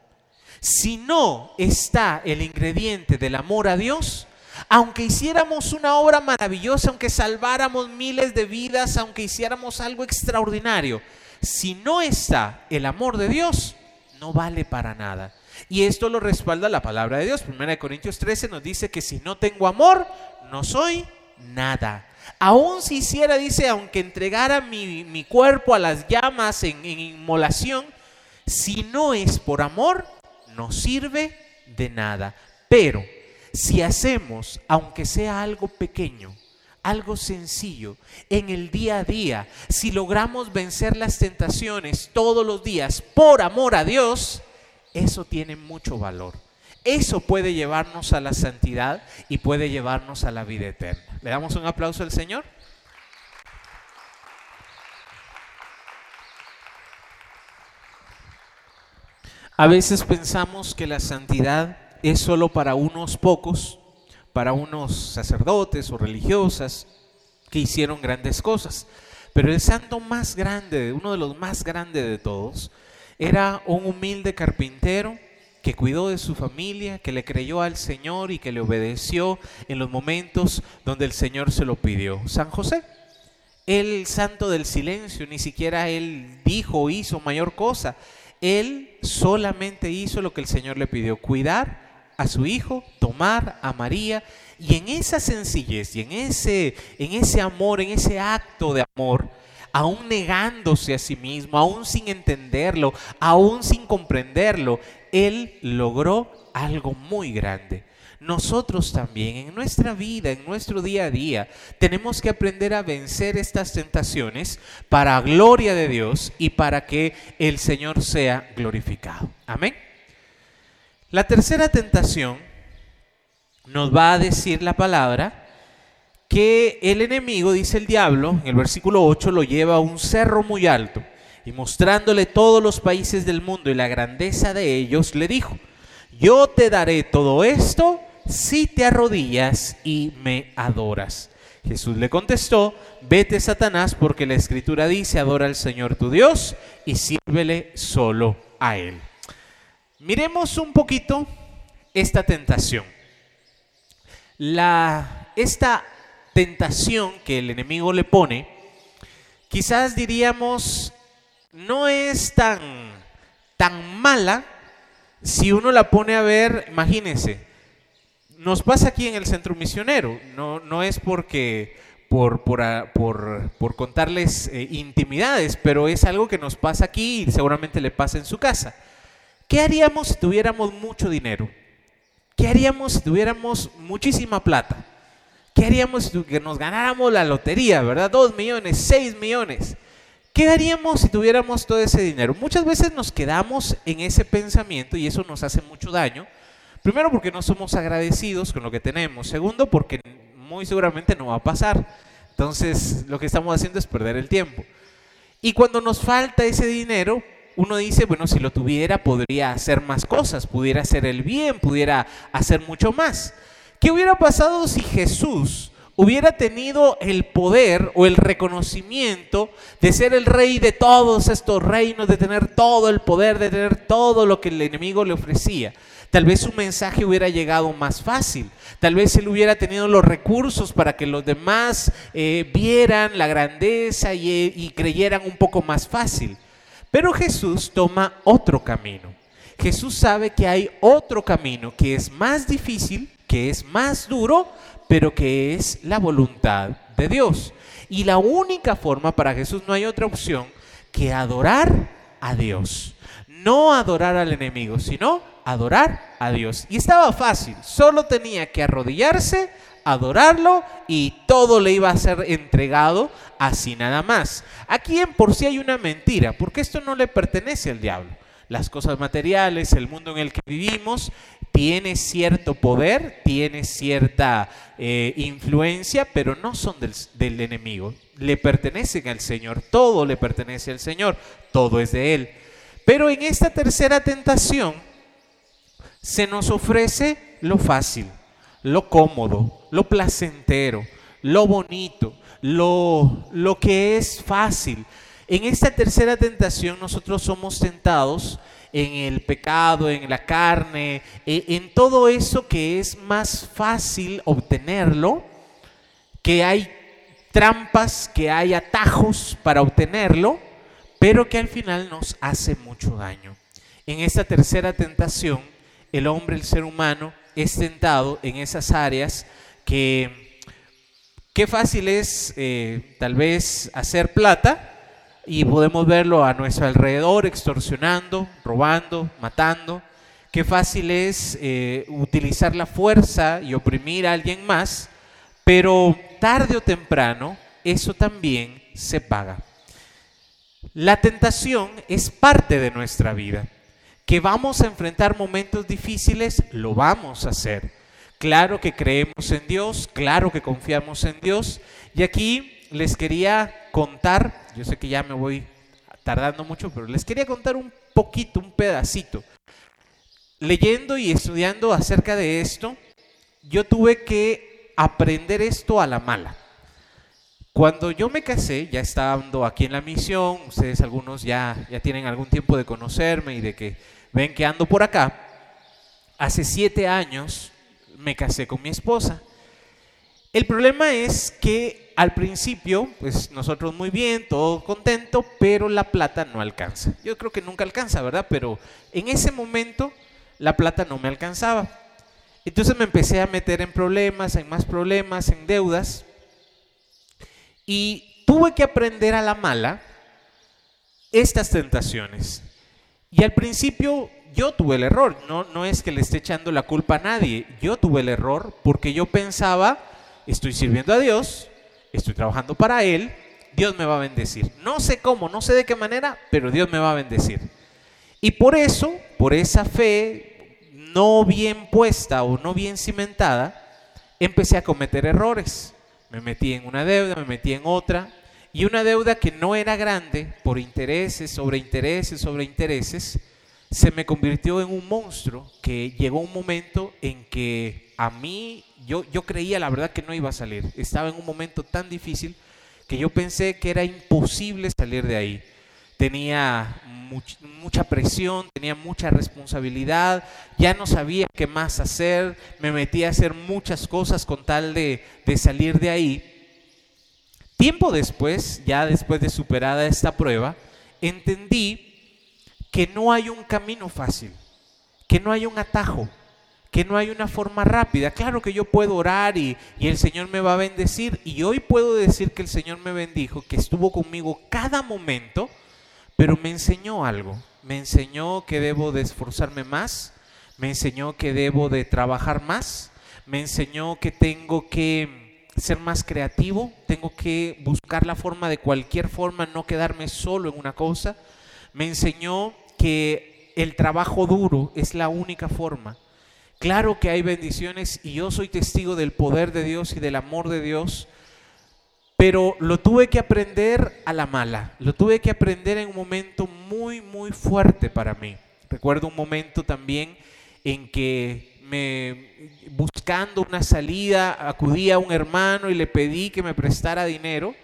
Si no está el ingrediente del amor a Dios, aunque hiciéramos una obra maravillosa, aunque salváramos miles de vidas, aunque hiciéramos algo extraordinario, si no está el amor de Dios, no vale para nada. Y esto lo respalda la palabra de Dios. Primera de Corintios 13 nos dice que si no tengo amor, no soy nada. Aún si hiciera, dice, aunque entregara mi, cuerpo a las llamas en inmolación, si no es por amor, no sirve de nada. Pero si hacemos, aunque sea algo pequeño, algo sencillo, en el día a día, si logramos vencer las tentaciones todos los días por amor a Dios, eso tiene mucho valor. Eso puede llevarnos a la santidad y puede llevarnos a la vida eterna. ¿Le damos un aplauso al Señor? A veces pensamos que la santidad es solo para unos pocos, para unos sacerdotes o religiosas que hicieron grandes cosas. Pero el santo más grande, uno de los más grandes de todos, era un humilde carpintero que cuidó de su familia, que le creyó al Señor y que le obedeció en los momentos donde el Señor se lo pidió. San José, el santo del silencio, ni siquiera él dijo o hizo mayor cosa. Él solamente hizo lo que el Señor le pidió, cuidar a su hijo, tomar a María y en esa sencillez y en ese, en ese amor, en ese acto de amor, aún negándose a sí mismo, aún sin entenderlo, aún sin comprenderlo, Él logró algo muy grande nosotros también en nuestra vida, en nuestro día a día, tenemos que aprender a vencer estas tentaciones para gloria de Dios y para que el Señor sea glorificado. Amén. La tercera tentación nos va a decir la palabra que el enemigo, dice el diablo, en el versículo 8, lo lleva a un cerro muy alto y mostrándole todos los países del mundo y la grandeza de ellos, le dijo, yo te daré todo esto si te arrodillas y me adoras. Jesús le contestó, vete Satanás porque la escritura dice, adora al Señor tu Dios y sírvele solo a Él. Miremos un poquito esta tentación. La, esta tentación que el enemigo le pone, quizás diríamos, no es tan, tan mala si uno la pone a ver, imagínense, nos pasa aquí en el centro misionero, no, no es porque por, por, ah, contarles eh, intimidades, pero es algo que nos pasa aquí y seguramente le pasa en su casa. ¿Qué haríamos si tuviéramos mucho dinero? ¿Qué haríamos si tuviéramos muchísima plata? ¿Qué haríamos si nos ganáramos la lotería, verdad? Dos millones, seis millones. ¿Qué haríamos si tuviéramos todo ese dinero? Muchas veces nos quedamos en ese pensamiento y eso nos hace mucho daño Primero porque no somos agradecidos con lo que tenemos. Segundo porque muy seguramente no va a pasar. Entonces lo que estamos haciendo es perder el tiempo. Y cuando nos falta ese dinero, uno dice, bueno, si lo tuviera podría hacer más cosas, pudiera hacer el bien, pudiera hacer mucho más. ¿Qué hubiera pasado si Jesús hubiera tenido el poder o el reconocimiento de ser el rey de todos estos reinos, de tener todo el poder, de tener todo lo que el enemigo le ofrecía? Tal vez su mensaje hubiera llegado más fácil. Tal vez él hubiera tenido los recursos para que los demás eh, vieran la grandeza y, y creyeran un poco más fácil. Pero Jesús toma otro camino. Jesús sabe que hay otro camino que es más difícil, que es más duro, pero que es la voluntad de Dios. Y la única forma para Jesús no hay otra opción que adorar a Dios no adorar al enemigo, sino adorar a Dios. Y estaba fácil, solo tenía que arrodillarse, adorarlo y todo le iba a ser entregado así nada más. Aquí en por sí hay una mentira, porque esto no le pertenece al diablo. Las cosas materiales, el mundo en el que vivimos, tiene cierto poder, tiene cierta eh, influencia, pero no son del, del enemigo. Le pertenecen al Señor, todo le pertenece al Señor, todo es de Él. Pero en esta tercera tentación se nos ofrece lo fácil, lo cómodo, lo placentero, lo bonito, lo, lo que es fácil. En esta tercera tentación nosotros somos tentados en el pecado, en la carne, e, en todo eso que es más fácil obtenerlo, que hay trampas, que hay atajos para obtenerlo, pero que al final nos hace mucho daño. En esta tercera tentación, el hombre, el ser humano, es tentado en esas áreas que qué fácil es eh, tal vez hacer plata y podemos verlo a nuestro alrededor extorsionando, robando, matando. Qué fácil es eh, utilizar la fuerza y oprimir a alguien más, pero tarde o temprano eso también se paga. La tentación es parte de nuestra vida que vamos a enfrentar momentos difíciles, lo vamos a hacer. Claro que creemos en Dios, claro que confiamos en Dios. Y aquí les quería contar, yo sé que ya me voy tardando mucho, pero les quería contar un poquito, un pedacito. Leyendo y estudiando acerca de esto, yo tuve que aprender esto a la mala. Cuando yo me casé, ya estando aquí en la misión, ustedes algunos ya, ya tienen algún tiempo de conocerme y de que ven que ando por acá, hace siete años me casé con mi esposa. El problema es que al principio, pues nosotros muy bien, todo contento, pero la plata no alcanza. Yo creo que nunca alcanza, ¿verdad? Pero en ese momento la plata no me alcanzaba. Entonces me empecé a meter en problemas, en más problemas, en deudas. Y tuve que aprender a la mala estas tentaciones. Y al principio yo tuve el error, no, no es que le esté echando la culpa a nadie, yo tuve el error porque yo pensaba, estoy sirviendo a Dios, estoy trabajando para Él, Dios me va a bendecir. No sé cómo, no sé de qué manera, pero Dios me va a bendecir. Y por eso, por esa fe no bien puesta o no bien cimentada, empecé a cometer errores. Me metí en una deuda, me metí en otra, y una deuda que no era grande por intereses, sobre intereses, sobre intereses, se me convirtió en un monstruo que llegó un momento en que a mí, yo, yo creía la verdad que no iba a salir. Estaba en un momento tan difícil que yo pensé que era imposible salir de ahí. Tenía mucha presión, tenía mucha responsabilidad, ya no sabía qué más hacer, me metí a hacer muchas cosas con tal de, de salir de ahí. Tiempo después, ya después de superada esta prueba, entendí que no hay un camino fácil, que no hay un atajo, que no hay una forma rápida. Claro que yo puedo orar y, el Señor me va a bendecir y hoy puedo decir que el Señor me bendijo, que estuvo conmigo cada momento, pero me enseñó algo. Me enseñó que debo de esforzarme más, me enseñó que debo de trabajar más, me enseñó que tengo que ser más creativo, tengo que buscar la forma de cualquier forma, no quedarme solo en una cosa. Me enseñó que el trabajo duro es la única forma. Claro que hay bendiciones y yo soy testigo del poder de Dios y del amor de Dios, pero lo tuve que aprender a la mala, lo tuve que aprender en un momento muy, muy fuerte para mí. Recuerdo un momento también en que buscando una salida, acudí a un hermano y le pedí que me prestara dinero.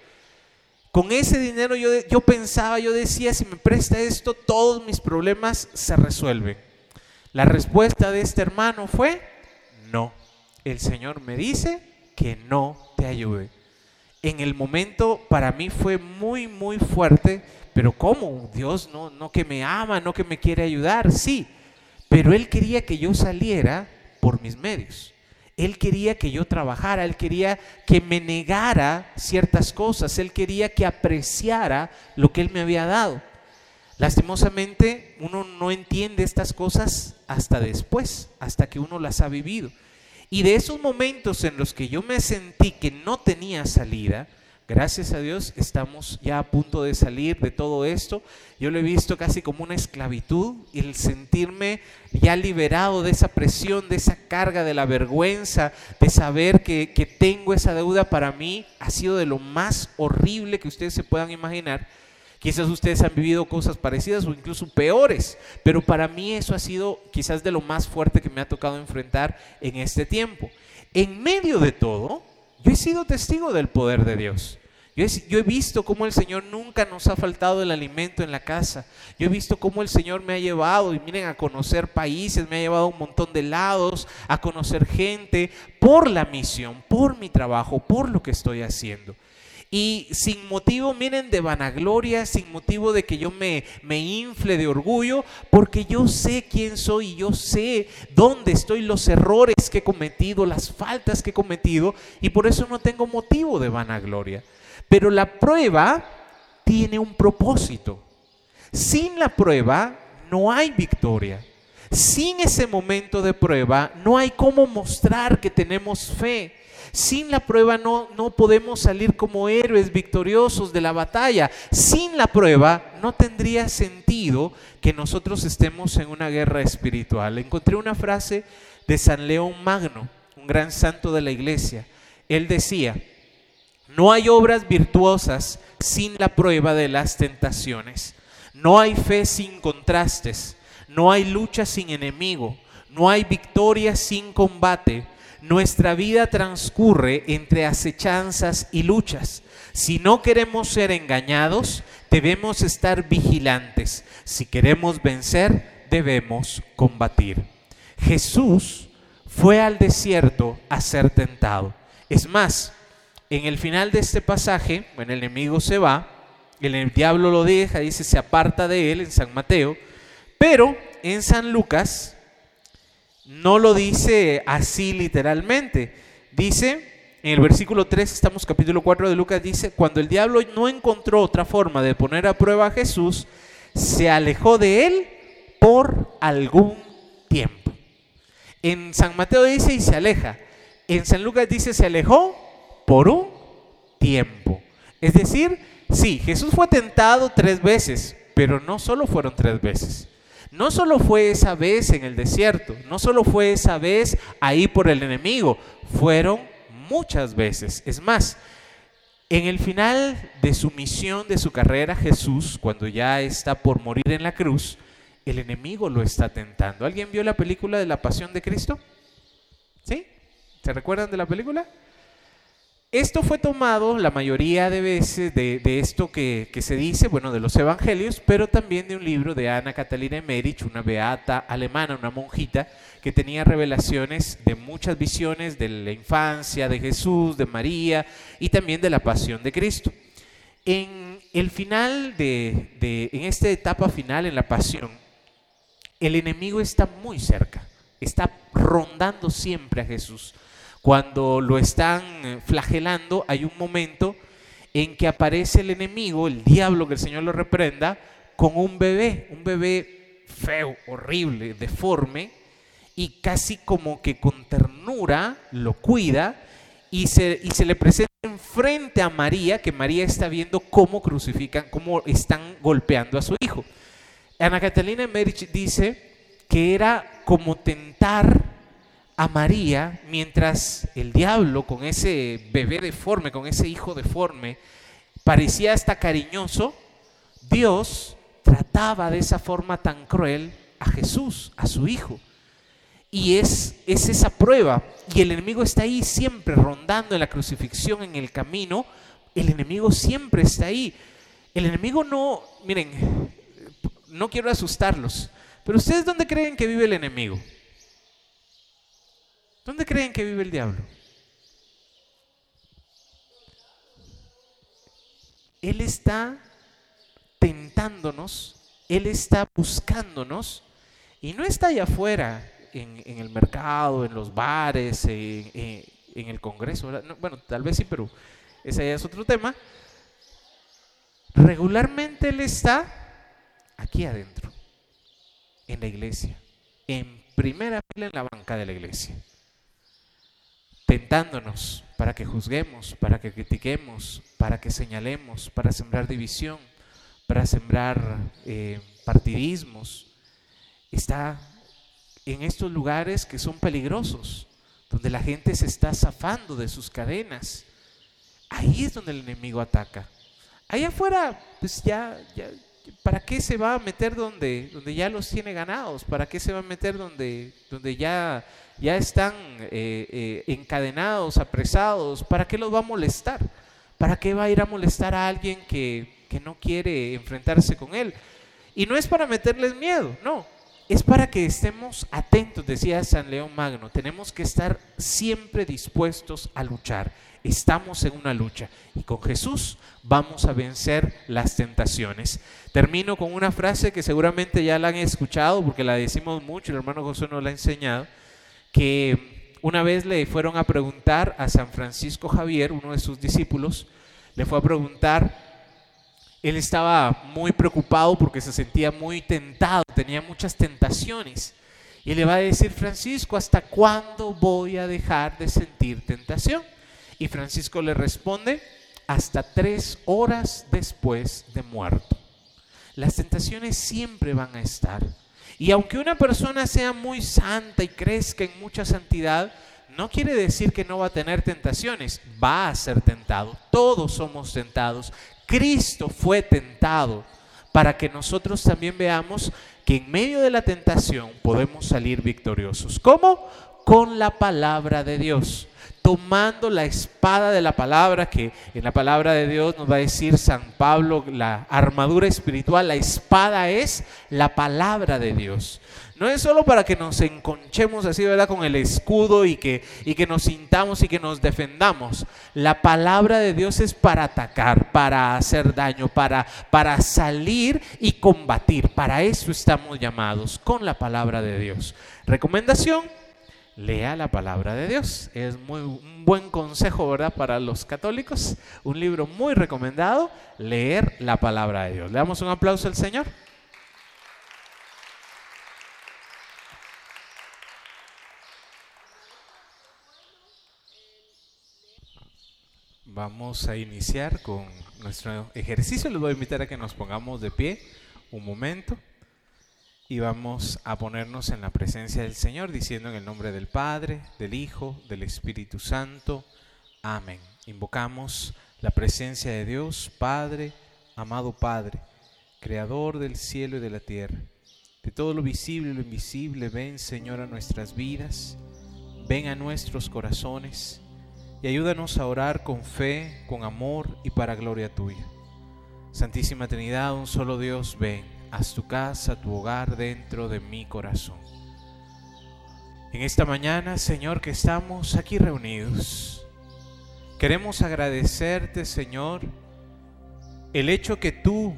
Con ese dinero yo, yo pensaba, yo decía, si me presta esto, todos mis problemas se resuelven. La respuesta de este hermano fue, no. El Señor me dice que no te ayude. En el momento para mí fue muy, muy fuerte, pero ¿cómo? Dios no, no que me ama, no que me quiere ayudar, sí, pero Él quería que yo saliera por mis medios. Él quería que yo trabajara, Él quería que me negara ciertas cosas, Él quería que apreciara lo que Él me había dado. Lastimosamente, uno no entiende estas cosas hasta después, hasta que uno las ha vivido. Y de esos momentos en los que yo me sentí que no tenía salida, gracias a Dios estamos ya a punto de salir de todo esto. Yo lo he visto casi como una esclavitud, el sentirme ya liberado de esa presión, de esa carga, de la vergüenza, de saber que, que tengo esa deuda para mí, ha sido de lo más horrible que ustedes se puedan imaginar Quizás ustedes han vivido cosas parecidas o incluso peores, pero para mí eso ha sido quizás de lo más fuerte que me ha tocado enfrentar en este tiempo. En medio de todo, yo he sido testigo del poder de Dios. Yo he, visto cómo el Señor nunca nos ha faltado el alimento en la casa. Yo he visto cómo el Señor me ha llevado, y miren, a conocer países, me ha llevado a un montón de lados, a conocer gente, por la misión, por mi trabajo, por lo que estoy haciendo y sin motivo, miren, de vanagloria, sin motivo de que yo me, me infle de orgullo, porque yo sé quién soy yo sé dónde estoy, los errores que he cometido, las faltas que he cometido, y por eso no tengo motivo de vanagloria. Pero la prueba tiene un propósito. Sin la prueba no hay victoria. Sin ese momento de prueba no hay cómo mostrar que tenemos fe. Sin la prueba no, no podemos salir como héroes victoriosos de la batalla. Sin la prueba no tendría sentido que nosotros estemos en una guerra espiritual. Encontré una frase de San León Magno, un gran santo de la iglesia. Él decía, no hay obras virtuosas sin la prueba de las tentaciones. No hay fe sin contrastes. No hay lucha sin enemigo. No hay victoria sin combate. Nuestra vida transcurre entre acechanzas y luchas. Si no queremos ser engañados, debemos estar vigilantes. Si queremos vencer, debemos combatir. Jesús fue al desierto a ser tentado. Es más, en el final de este pasaje, el enemigo se va, el diablo lo deja, dice, se aparta de él en San Mateo, pero en San Lucas no lo dice así literalmente. Dice, en el versículo 3, estamos capítulo 4 de Lucas, dice, cuando el diablo no encontró otra forma de poner a prueba a Jesús, se alejó de él por algún tiempo. En San Mateo dice y se aleja. En San Lucas dice se alejó por un tiempo. Es decir, sí, Jesús fue tentado tres veces, pero no solo fueron tres veces. No solo fue esa vez en el desierto, no solo fue esa vez ahí por el enemigo, fueron muchas veces. Es más, en el final de su misión, de su carrera, Jesús, cuando ya está por morir en la cruz, el enemigo lo está tentando. ¿Alguien vio la película de la Pasión de Cristo? ¿Sí? ¿Se recuerdan de la película? Esto fue tomado la mayoría de veces de, esto que, se dice, bueno, de los evangelios, pero también de un libro de Ana Catalina Emerich, una beata alemana, una monjita, que tenía revelaciones de muchas visiones de la infancia de Jesús, de María y también de la pasión de Cristo. En el final de, de en esta etapa final, en la pasión, el enemigo está muy cerca, está rondando siempre a Jesús cuando lo están eh, flagelando, hay un momento en que aparece el enemigo, el diablo, que el Señor lo reprenda, con un bebé, un bebé feo, horrible, deforme, y casi como que con ternura lo cuida y se, y se le presenta enfrente a María, que María está viendo cómo crucifican, cómo están golpeando a su hijo. Ana Catalina Merich dice que era como tentar a María mientras el diablo con ese bebé deforme, con ese hijo deforme, parecía hasta cariñoso, Dios trataba de esa forma tan cruel a Jesús, a su hijo. Y es, es esa prueba. Y el enemigo está ahí siempre rondando en la crucifixión, en el camino. El enemigo siempre está ahí. El enemigo no, miren, no quiero asustarlos, pero ustedes dónde creen que vive el enemigo? ¿Dónde creen que vive el diablo? Él está tentándonos, Él está buscándonos y no está allá afuera, en, el mercado, en los bares, en, el Congreso. bueno, tal vez sí, pero ese ya es otro tema. Regularmente Él está aquí adentro, en la iglesia, en primera fila en la banca de la iglesia, tentándonos para que juzguemos, para que critiquemos, para que señalemos, para sembrar división, para sembrar eh, partidismos. Está en estos lugares que son peligrosos, donde la gente se está zafando de sus cadenas. Ahí es donde el enemigo ataca. Allá afuera, pues ya, ya, ¿para qué se va a meter donde, donde ya los tiene ganados? ¿Para qué se va a meter donde, donde ya, ya están eh, eh, encadenados, apresados? ¿Para qué los va a molestar? ¿Para qué va a ir a molestar a alguien que, que no quiere enfrentarse con él? Y no es para meterles miedo, no. Es para que estemos atentos, decía San León Magno. Tenemos que estar siempre dispuestos a luchar. Estamos en una lucha y con Jesús vamos a vencer las tentaciones. Termino con una frase que seguramente ya la han escuchado porque la decimos mucho, el hermano José nos la ha enseñado, que una vez le fueron a preguntar a San Francisco Javier, uno de sus discípulos, le fue a preguntar, él estaba muy preocupado porque se sentía muy tentado, tenía muchas tentaciones. Y le va a decir, Francisco, ¿hasta cuándo voy a dejar de sentir tentación? Y Francisco le responde, hasta tres horas después de muerto. Las tentaciones siempre van a estar. Y aunque una persona sea muy santa y crezca en mucha santidad, no quiere decir que no va a tener tentaciones, va a ser tentado. Todos somos tentados. Cristo fue tentado para que nosotros también veamos que en medio de la tentación podemos salir victoriosos. ¿Cómo? Con la palabra de Dios tomando la espada de la palabra, que en la palabra de Dios nos va a decir San Pablo, la armadura espiritual, la espada es la palabra de Dios. No es solo para que nos enconchemos así, ¿verdad? Con el escudo y que, y que nos sintamos y que nos defendamos. La palabra de Dios es para atacar, para hacer daño, para, para salir y combatir. Para eso estamos llamados, con la palabra de Dios. Recomendación, lea la palabra de Dios. Es muy, un buen consejo, ¿verdad? Para los católicos. Un libro muy recomendado, leer la palabra de Dios. Le damos un aplauso al Señor. Vamos a iniciar con nuestro ejercicio. Les voy a invitar a que nos pongamos de pie un momento y vamos a ponernos en la presencia del Señor diciendo en el nombre del Padre, del Hijo, del Espíritu Santo. Amén. Invocamos la presencia de Dios, Padre, amado Padre, Creador del cielo y de la tierra. De todo lo visible y lo invisible, ven Señor a nuestras vidas, ven a nuestros corazones y ayúdanos a orar con fe, con amor y para gloria tuya. Santísima Trinidad, un solo Dios, ven haz tu casa, tu hogar dentro de mi corazón. En esta mañana, Señor, que estamos aquí reunidos, queremos agradecerte, Señor, el hecho que tú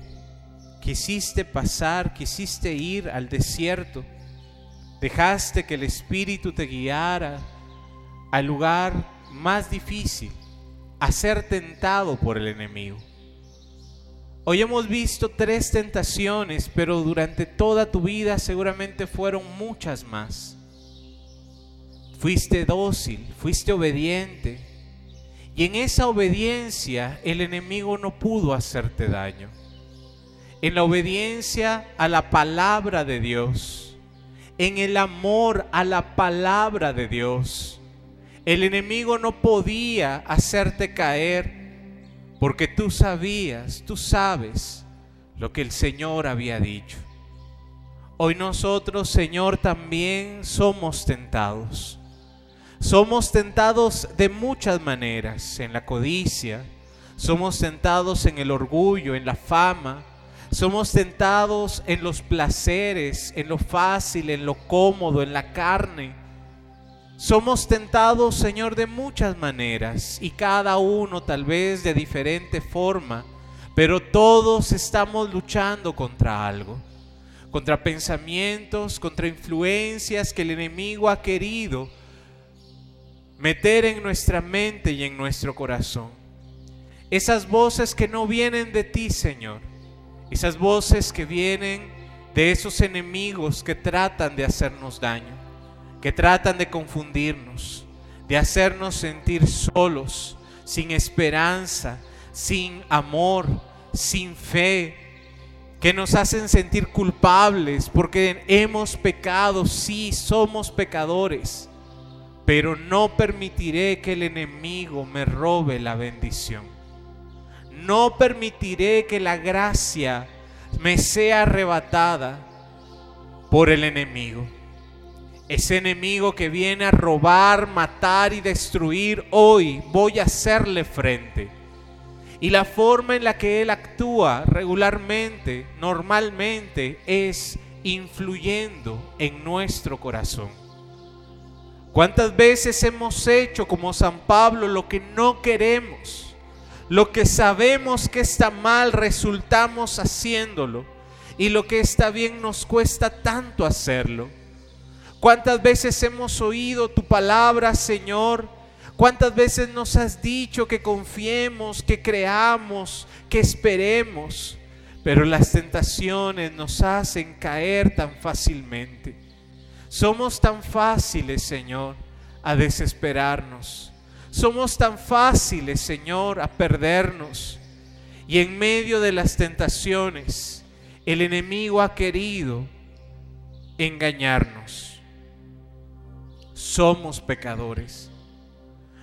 quisiste pasar, quisiste ir al desierto, dejaste que el Espíritu te guiara al lugar más difícil, a ser tentado por el enemigo. Hoy hemos visto tres tentaciones, pero durante toda tu vida seguramente fueron muchas más. Fuiste dócil, fuiste obediente. Y en esa obediencia el enemigo no pudo hacerte daño. En la obediencia a la palabra de Dios, en el amor a la palabra de Dios, el enemigo no podía hacerte caer porque tú sabías, tú sabes lo que el Señor había dicho. Hoy nosotros, Señor, también somos tentados. Somos tentados de muchas maneras, en la codicia, somos tentados en el orgullo, en la fama, somos tentados en los placeres, en lo fácil, en lo cómodo, en la carne. Somos tentados, Señor, de muchas maneras y cada uno tal vez de diferente forma, pero todos estamos luchando contra algo, contra pensamientos, contra influencias que el enemigo ha querido meter en nuestra mente y en nuestro corazón. Esas voces que no vienen de ti, Señor, Esas voces que vienen de esos enemigos que tratan de hacernos daño, que tratan de confundirnos, de hacernos sentir solos, sin esperanza, sin amor, sin fe, que nos hacen sentir culpables porque hemos pecado, sí, somos pecadores, pero no permitiré que el enemigo me robe la bendición. No permitiré que la gracia me sea arrebatada por el enemigo. Ese enemigo que viene a robar, matar y destruir, hoy voy a hacerle frente. Y la forma en la que Él actúa regularmente, normalmente, es influyendo en nuestro corazón. ¿Cuántas veces hemos hecho como San Pablo lo que no queremos? Lo que sabemos que está mal, resultamos haciéndolo. Y lo que está bien nos cuesta tanto hacerlo. ¿Cuántas veces hemos oído tu palabra, Señor? ¿Cuántas veces nos has dicho que confiemos, que creamos, que esperemos? Pero las tentaciones nos hacen caer tan fácilmente. Somos tan fáciles, Señor, a desesperarnos. Somos tan fáciles, Señor, a perdernos. Y en medio de las tentaciones, el enemigo ha querido engañarnos. Somos pecadores.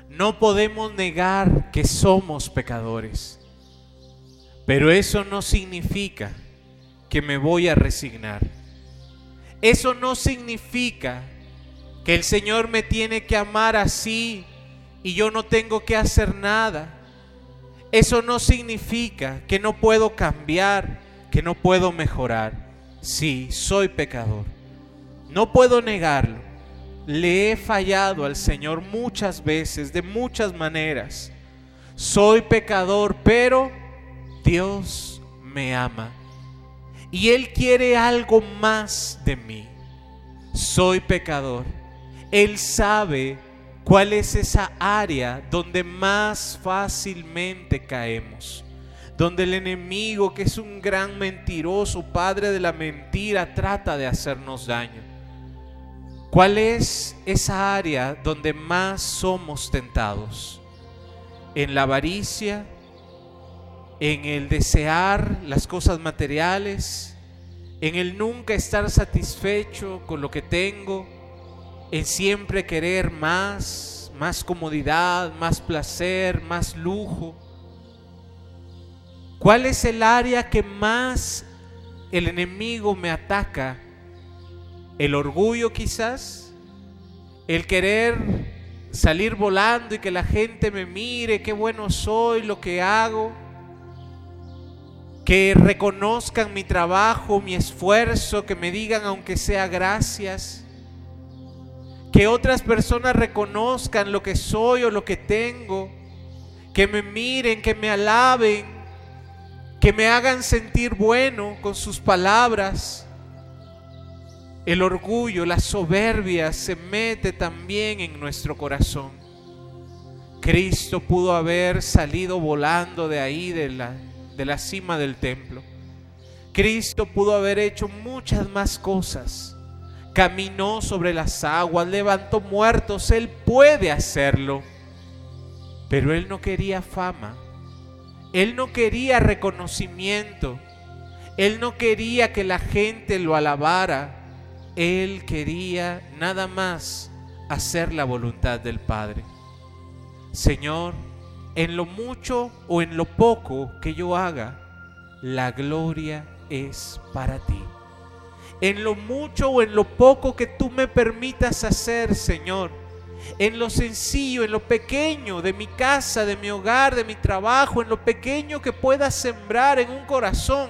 No podemos negar que somos pecadores. Pero eso no significa que me voy a resignar. Eso no significa que el Señor me tiene que amar así y yo no tengo que hacer nada. Eso no significa que no puedo cambiar, que no puedo mejorar. Sí, soy pecador. No puedo negarlo. Le he fallado al Señor muchas veces, de muchas maneras. Soy pecador, pero Dios me ama. Y Él quiere algo más de mí. Soy pecador. Él sabe cuál es esa área donde más fácilmente caemos. Donde el enemigo, que es un gran mentiroso, padre de la mentira, trata de hacernos daño. ¿Cuál es esa área donde más somos tentados? ¿En la avaricia? ¿En el desear las cosas materiales? ¿En el nunca estar satisfecho con lo que tengo? ¿En siempre querer más? ¿Más comodidad? ¿Más placer? ¿Más lujo? ¿Cuál es el área que más el enemigo me ataca? El orgullo quizás, el querer salir volando y que la gente me mire, qué bueno soy, lo que hago, que reconozcan mi trabajo, mi esfuerzo, que me digan aunque sea gracias, que otras personas reconozcan lo que soy o lo que tengo, que me miren, que me alaben, que me hagan sentir bueno con sus palabras el orgullo, la soberbia se mete también en nuestro corazón. Cristo pudo haber salido volando de ahí, de la, de la cima del templo. Cristo pudo haber hecho muchas más cosas. Caminó sobre las aguas, levantó muertos, Él puede hacerlo. Pero Él no quería fama, Él no quería reconocimiento, Él no quería que la gente lo alabara. Él quería nada más hacer la voluntad del Padre. Señor, en lo mucho o en lo poco que yo haga, la gloria es para ti. En lo mucho o en lo poco que tú me permitas hacer, Señor, en lo sencillo, en lo pequeño de mi casa, de mi hogar, de mi trabajo, en lo pequeño que pueda sembrar en un corazón,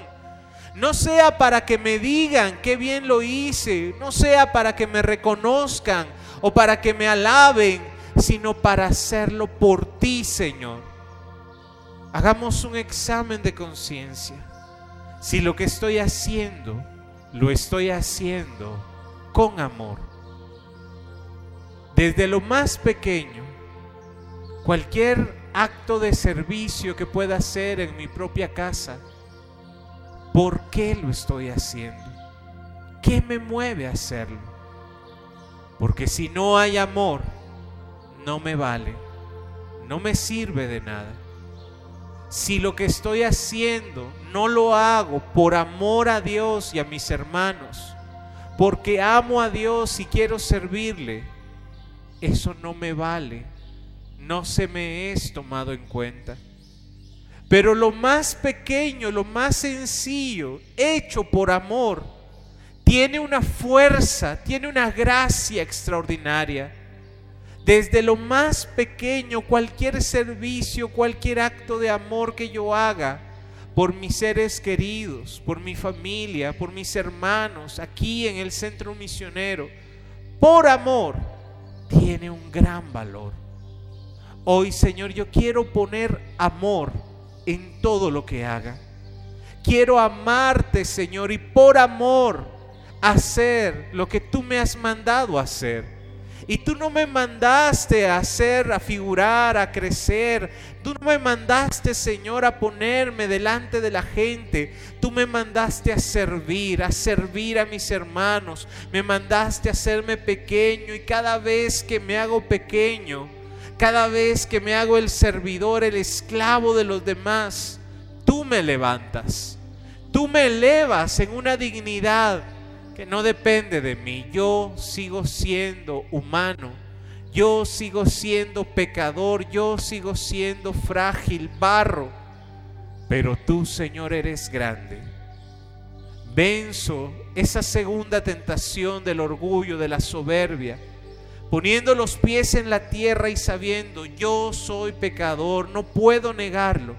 no sea para que me digan qué bien lo hice, no sea para que me reconozcan o para que me alaben, sino para hacerlo por ti, Señor. Hagamos un examen de conciencia. Si lo que estoy haciendo, lo estoy haciendo con amor. Desde lo más pequeño, cualquier acto de servicio que pueda hacer en mi propia casa, ¿Por qué lo estoy haciendo? ¿Qué me mueve a hacerlo? Porque si no hay amor, no me vale, no me sirve de nada. Si lo que estoy haciendo no lo hago por amor a Dios y a mis hermanos, porque amo a Dios y quiero servirle, eso no me vale, no se me es tomado en cuenta. Pero lo más pequeño, lo más sencillo, hecho por amor, tiene una fuerza, tiene una gracia extraordinaria. Desde lo más pequeño, cualquier servicio, cualquier acto de amor que yo haga por mis seres queridos, por mi familia, por mis hermanos, aquí en el centro misionero, por amor, tiene un gran valor. Hoy, Señor, yo quiero poner amor en todo lo que haga. Quiero amarte, Señor, y por amor hacer lo que tú me has mandado hacer. Y tú no me mandaste a hacer, a figurar, a crecer. Tú no me mandaste, Señor, a ponerme delante de la gente. Tú me mandaste a servir, a servir a mis hermanos. Me mandaste a hacerme pequeño y cada vez que me hago pequeño, cada vez que me hago el servidor, el esclavo de los demás, tú me levantas. Tú me elevas en una dignidad que no depende de mí. Yo sigo siendo humano. Yo sigo siendo pecador. Yo sigo siendo frágil, barro. Pero tú, Señor, eres grande. Venzo esa segunda tentación del orgullo, de la soberbia poniendo los pies en la tierra y sabiendo, yo soy pecador, no puedo negarlo,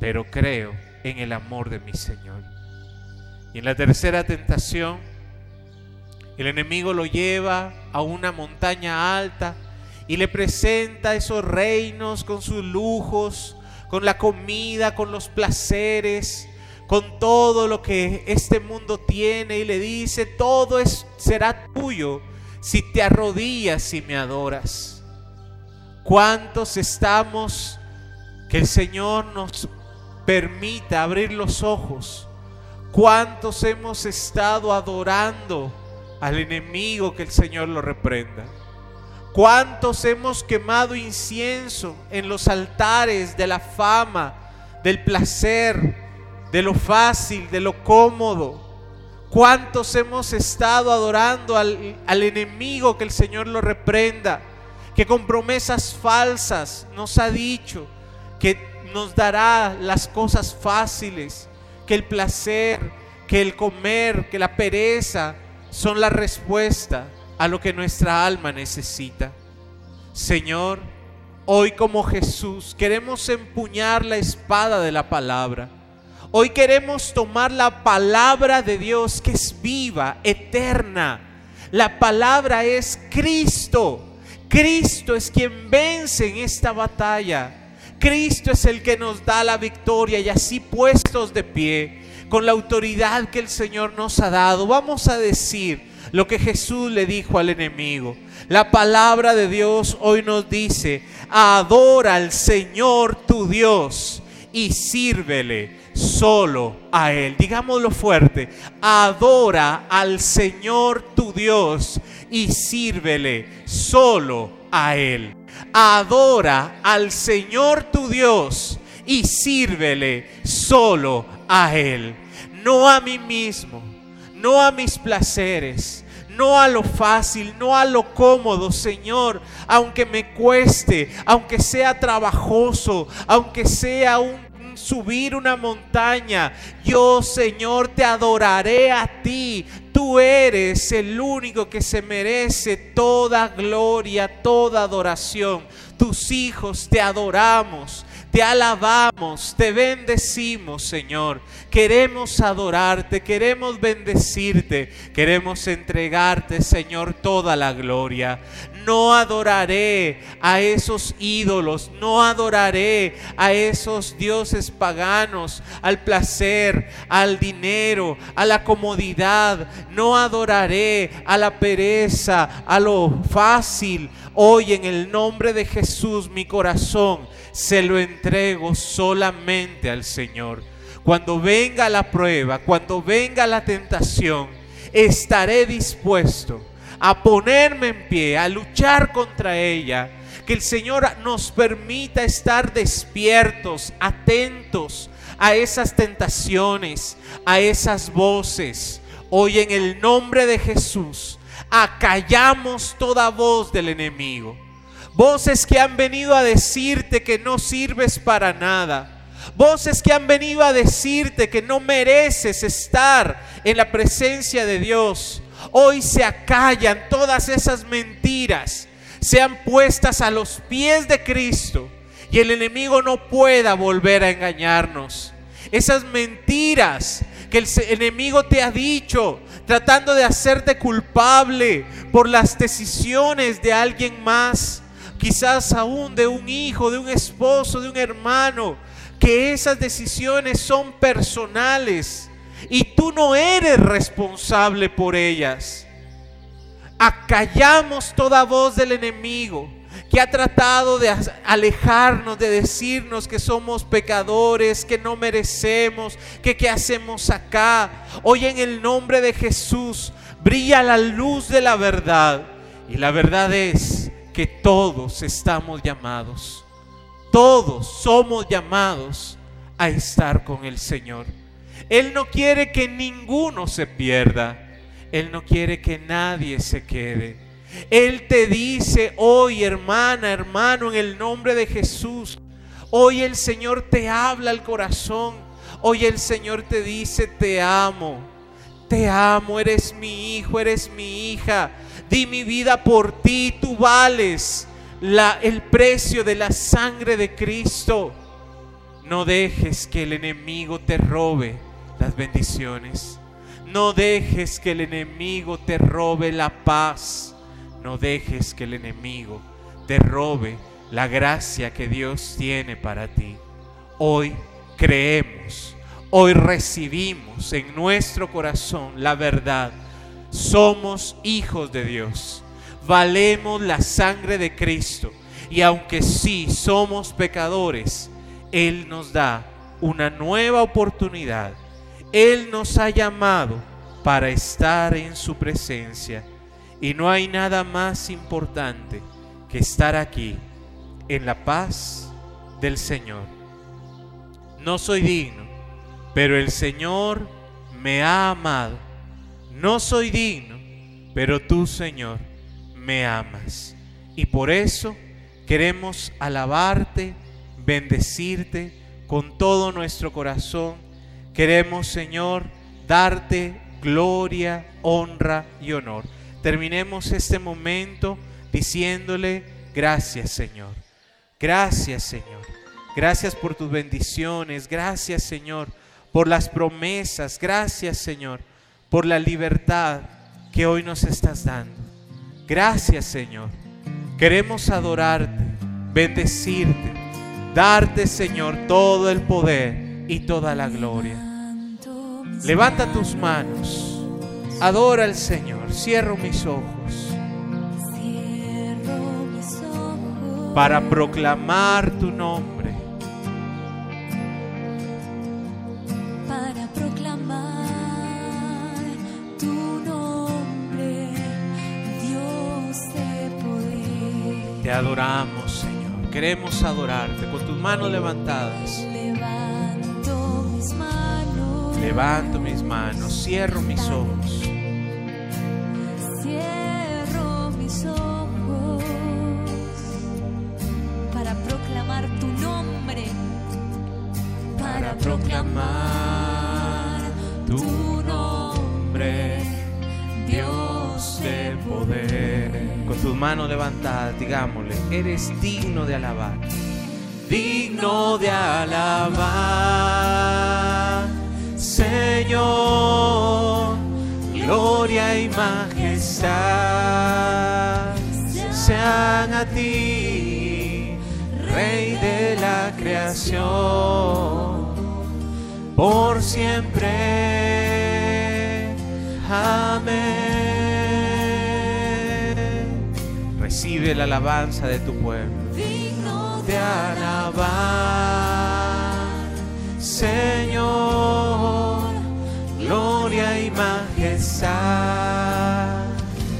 pero creo en el amor de mi Señor. Y en la tercera tentación, el enemigo lo lleva a una montaña alta y le presenta esos reinos con sus lujos, con la comida, con los placeres, con todo lo que este mundo tiene y le dice, todo es, será tuyo si te arrodillas y me adoras. ¿Cuántos estamos que el Señor nos permita abrir los ojos? ¿Cuántos hemos estado adorando al enemigo que el Señor lo reprenda? ¿Cuántos hemos quemado incienso en los altares de la fama, del placer, de lo fácil, de lo cómodo? ¿Cuántos hemos estado adorando al, enemigo que el Señor lo reprenda? Que con promesas falsas nos ha dicho que nos dará las cosas fáciles, que el placer, que el comer, que la pereza son la respuesta a lo que nuestra alma necesita. Señor, hoy como Jesús queremos empuñar la espada de la palabra Hoy queremos tomar la palabra de Dios que es viva, eterna. La palabra es Cristo. Cristo es quien vence en esta batalla. Cristo es el que nos da la victoria y así puestos de pie, con la autoridad que el Señor nos ha dado, vamos a decir lo que Jesús le dijo al enemigo. La palabra de Dios hoy nos dice, adora al Señor tu Dios y sírvele solo a Él. Digámoslo fuerte, adora al Señor tu Dios y sírvele solo a Él. Adora al Señor tu Dios y sírvele solo a Él. No a mí mismo, no a mis placeres, no a lo fácil, no a lo cómodo, Señor, aunque me cueste, aunque sea trabajoso, aunque sea un subir una montaña. Yo, Señor, te adoraré a ti. Tú eres el único que se merece toda gloria, toda adoración. Tus hijos te adoramos te alabamos, te bendecimos, Señor. Queremos adorarte, queremos bendecirte, queremos entregarte, Señor, toda la gloria. No adoraré a esos ídolos, no adoraré a esos dioses paganos, al placer, al dinero, a la comodidad. No adoraré a la pereza, a lo fácil. Hoy en el nombre de Jesús mi corazón se lo entrego solamente al Señor. cuando venga la prueba, cuando venga la tentación, estaré dispuesto a ponerme en pie, a luchar contra ella. Que el Señor nos permita estar despiertos, atentos a esas tentaciones, a esas voces. Hoy en el nombre de Jesús, acallamos toda voz del enemigo. Voces que han venido a decirte que no sirves para nada. Voces que han venido a decirte que no mereces estar en la presencia de Dios. Hoy se acallan todas esas mentiras. Sean puestas a los pies de Cristo. Y el enemigo no pueda volver a engañarnos. Esas mentiras que el enemigo te ha dicho, tratando de hacerte culpable por las decisiones de alguien más, quizás aún de un hijo, de un esposo, de un hermano, que esas decisiones son personales y tú no eres responsable por ellas. Acallamos toda voz del enemigo que ha tratado de alejarnos, de decirnos que somos pecadores, que no merecemos, que qué hacemos acá. Hoy en el nombre de Jesús brilla la luz de la verdad. Y la verdad es que todos estamos llamados, todos somos llamados a estar con el Señor. Él no quiere que ninguno se pierda. Él no quiere que nadie se quede. Él te dice hoy, hermana, hermano, en el nombre de Jesús. Hoy el Señor te habla al corazón. Hoy el Señor te dice, te amo. Te amo, eres mi hijo, eres mi hija. Di mi vida por ti, tú vales el precio de la sangre de Cristo. No dejes que el enemigo te robe las bendiciones. No dejes que el enemigo te robe la paz. No dejes que el enemigo te robe la gracia que Dios tiene para ti. Hoy creemos, hoy recibimos en nuestro corazón la verdad. Somos hijos de Dios. Valemos la sangre de Cristo. Y aunque sí somos pecadores, Él nos da una nueva oportunidad. Él nos ha llamado para estar en su presencia y no hay nada más importante que estar aquí en la paz del Señor. No soy digno, pero el Señor me ha amado. No soy digno, pero tú, Señor, me amas. Y por eso queremos alabarte, bendecirte con todo nuestro corazón. Queremos, Señor, darte gloria, honra y honor terminemos este momento diciéndole gracias Señor. Gracias Señor. Gracias por tus bendiciones. Gracias Señor por las promesas. Gracias Señor por la libertad que hoy nos estás dando. Gracias Señor. Queremos adorarte, bendecirte, darte Señor todo el poder y toda la gloria. Levanta tus manos. Adora al Señor. Cierro mis ojos. Para proclamar tu nombre. Adoramos, Señor. Queremos adorarte con tus manos levantadas. Levanto mis manos. Levanto mis manos, cierro mis ojos. Cierro mis ojos para proclamar tu nombre. Para proclamar manos levantadas, digámosle, eres digno de alabar. Digno de alabar, Señor, gloria y majestad sean a ti, Rey de la creación, por siempre. Amén. recibe la alabanza de tu pueblo. Digno de alabar, Señor, gloria y majestad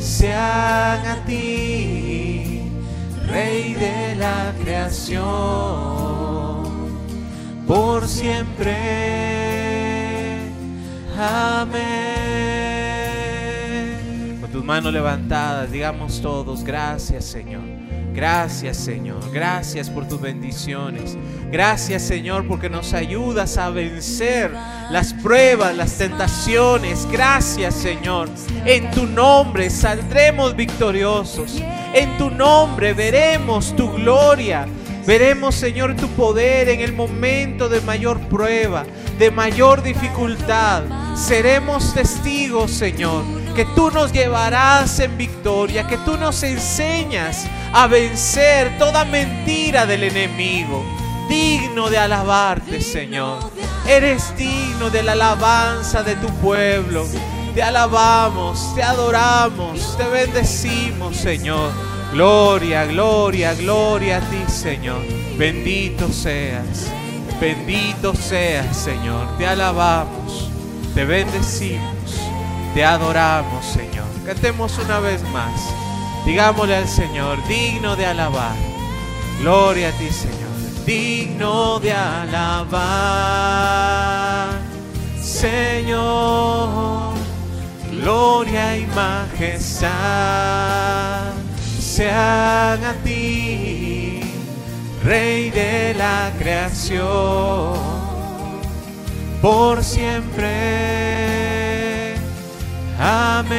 sean a ti, Rey de la creación, por siempre. Amén. Manos levantadas, digamos todos, gracias Señor. Gracias Señor, gracias por tus bendiciones. Gracias Señor porque nos ayudas a vencer las pruebas, las tentaciones. Gracias Señor. En tu nombre saldremos victoriosos. En tu nombre veremos tu gloria. Veremos Señor tu poder en el momento de mayor prueba, de mayor dificultad. Seremos testigos Señor que tú nos llevarás en victoria, que tú nos enseñas a vencer toda mentira del enemigo. Digno de alabarte, Señor. Eres digno de la alabanza de tu pueblo. Te alabamos, te adoramos, te bendecimos, Señor. Gloria, gloria, gloria a ti, Señor. Bendito seas, bendito seas, Señor. Te alabamos, te bendecimos. Te adoramos, Señor. Cantemos una vez más. Digámosle al Señor, digno de alabar. Gloria a ti, Señor. Digno de alabar, Señor. Gloria y majestad sean a ti, Rey de la creación, por siempre. Amén.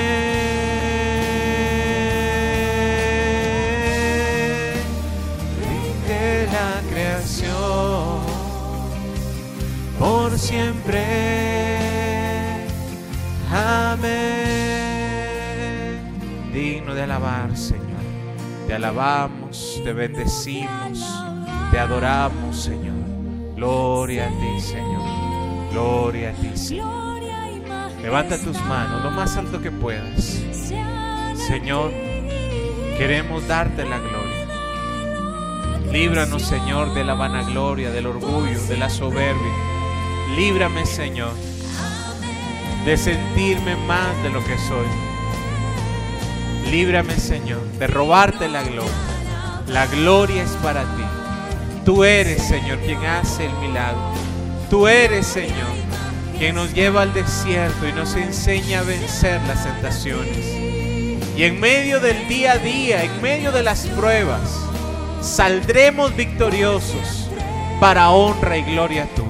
Rey de la creación, por siempre. Amén. Digno de alabar, Señor. Te alabamos, te bendecimos, te adoramos, Señor. Gloria a ti, Señor. Gloria a ti, Señor. Levanta tus manos lo más alto que puedas. Señor, queremos darte la gloria. Líbranos, Señor, de la vanagloria, del orgullo, de la soberbia. Líbrame, Señor, de sentirme más de lo que soy. Líbrame, Señor, de robarte la gloria. La gloria es para ti. Tú eres, Señor, quien hace el milagro. Tú eres, Señor, quien nos lleva al desierto y nos enseña a vencer las tentaciones. Y en medio del día a día, en medio de las pruebas, saldremos victoriosos para honra y gloria tuya.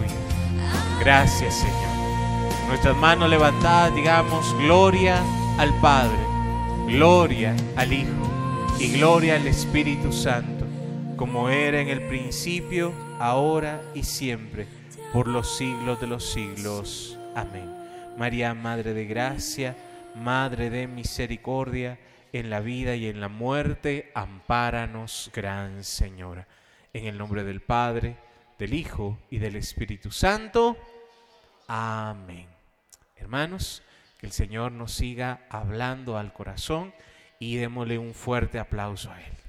Gracias, Señor. Nuestras manos levantadas, digamos, gloria al Padre, gloria al Hijo y gloria al Espíritu Santo, como era en el principio, ahora y siempre, por los siglos de los siglos. Amén. María, Madre de Gracia, Madre de Misericordia, en la vida y en la muerte, ampáranos, Gran Señora. En el nombre del Padre, del Hijo y del Espíritu Santo. Amén. Hermanos, que el Señor nos siga hablando al corazón y démosle un fuerte aplauso a Él.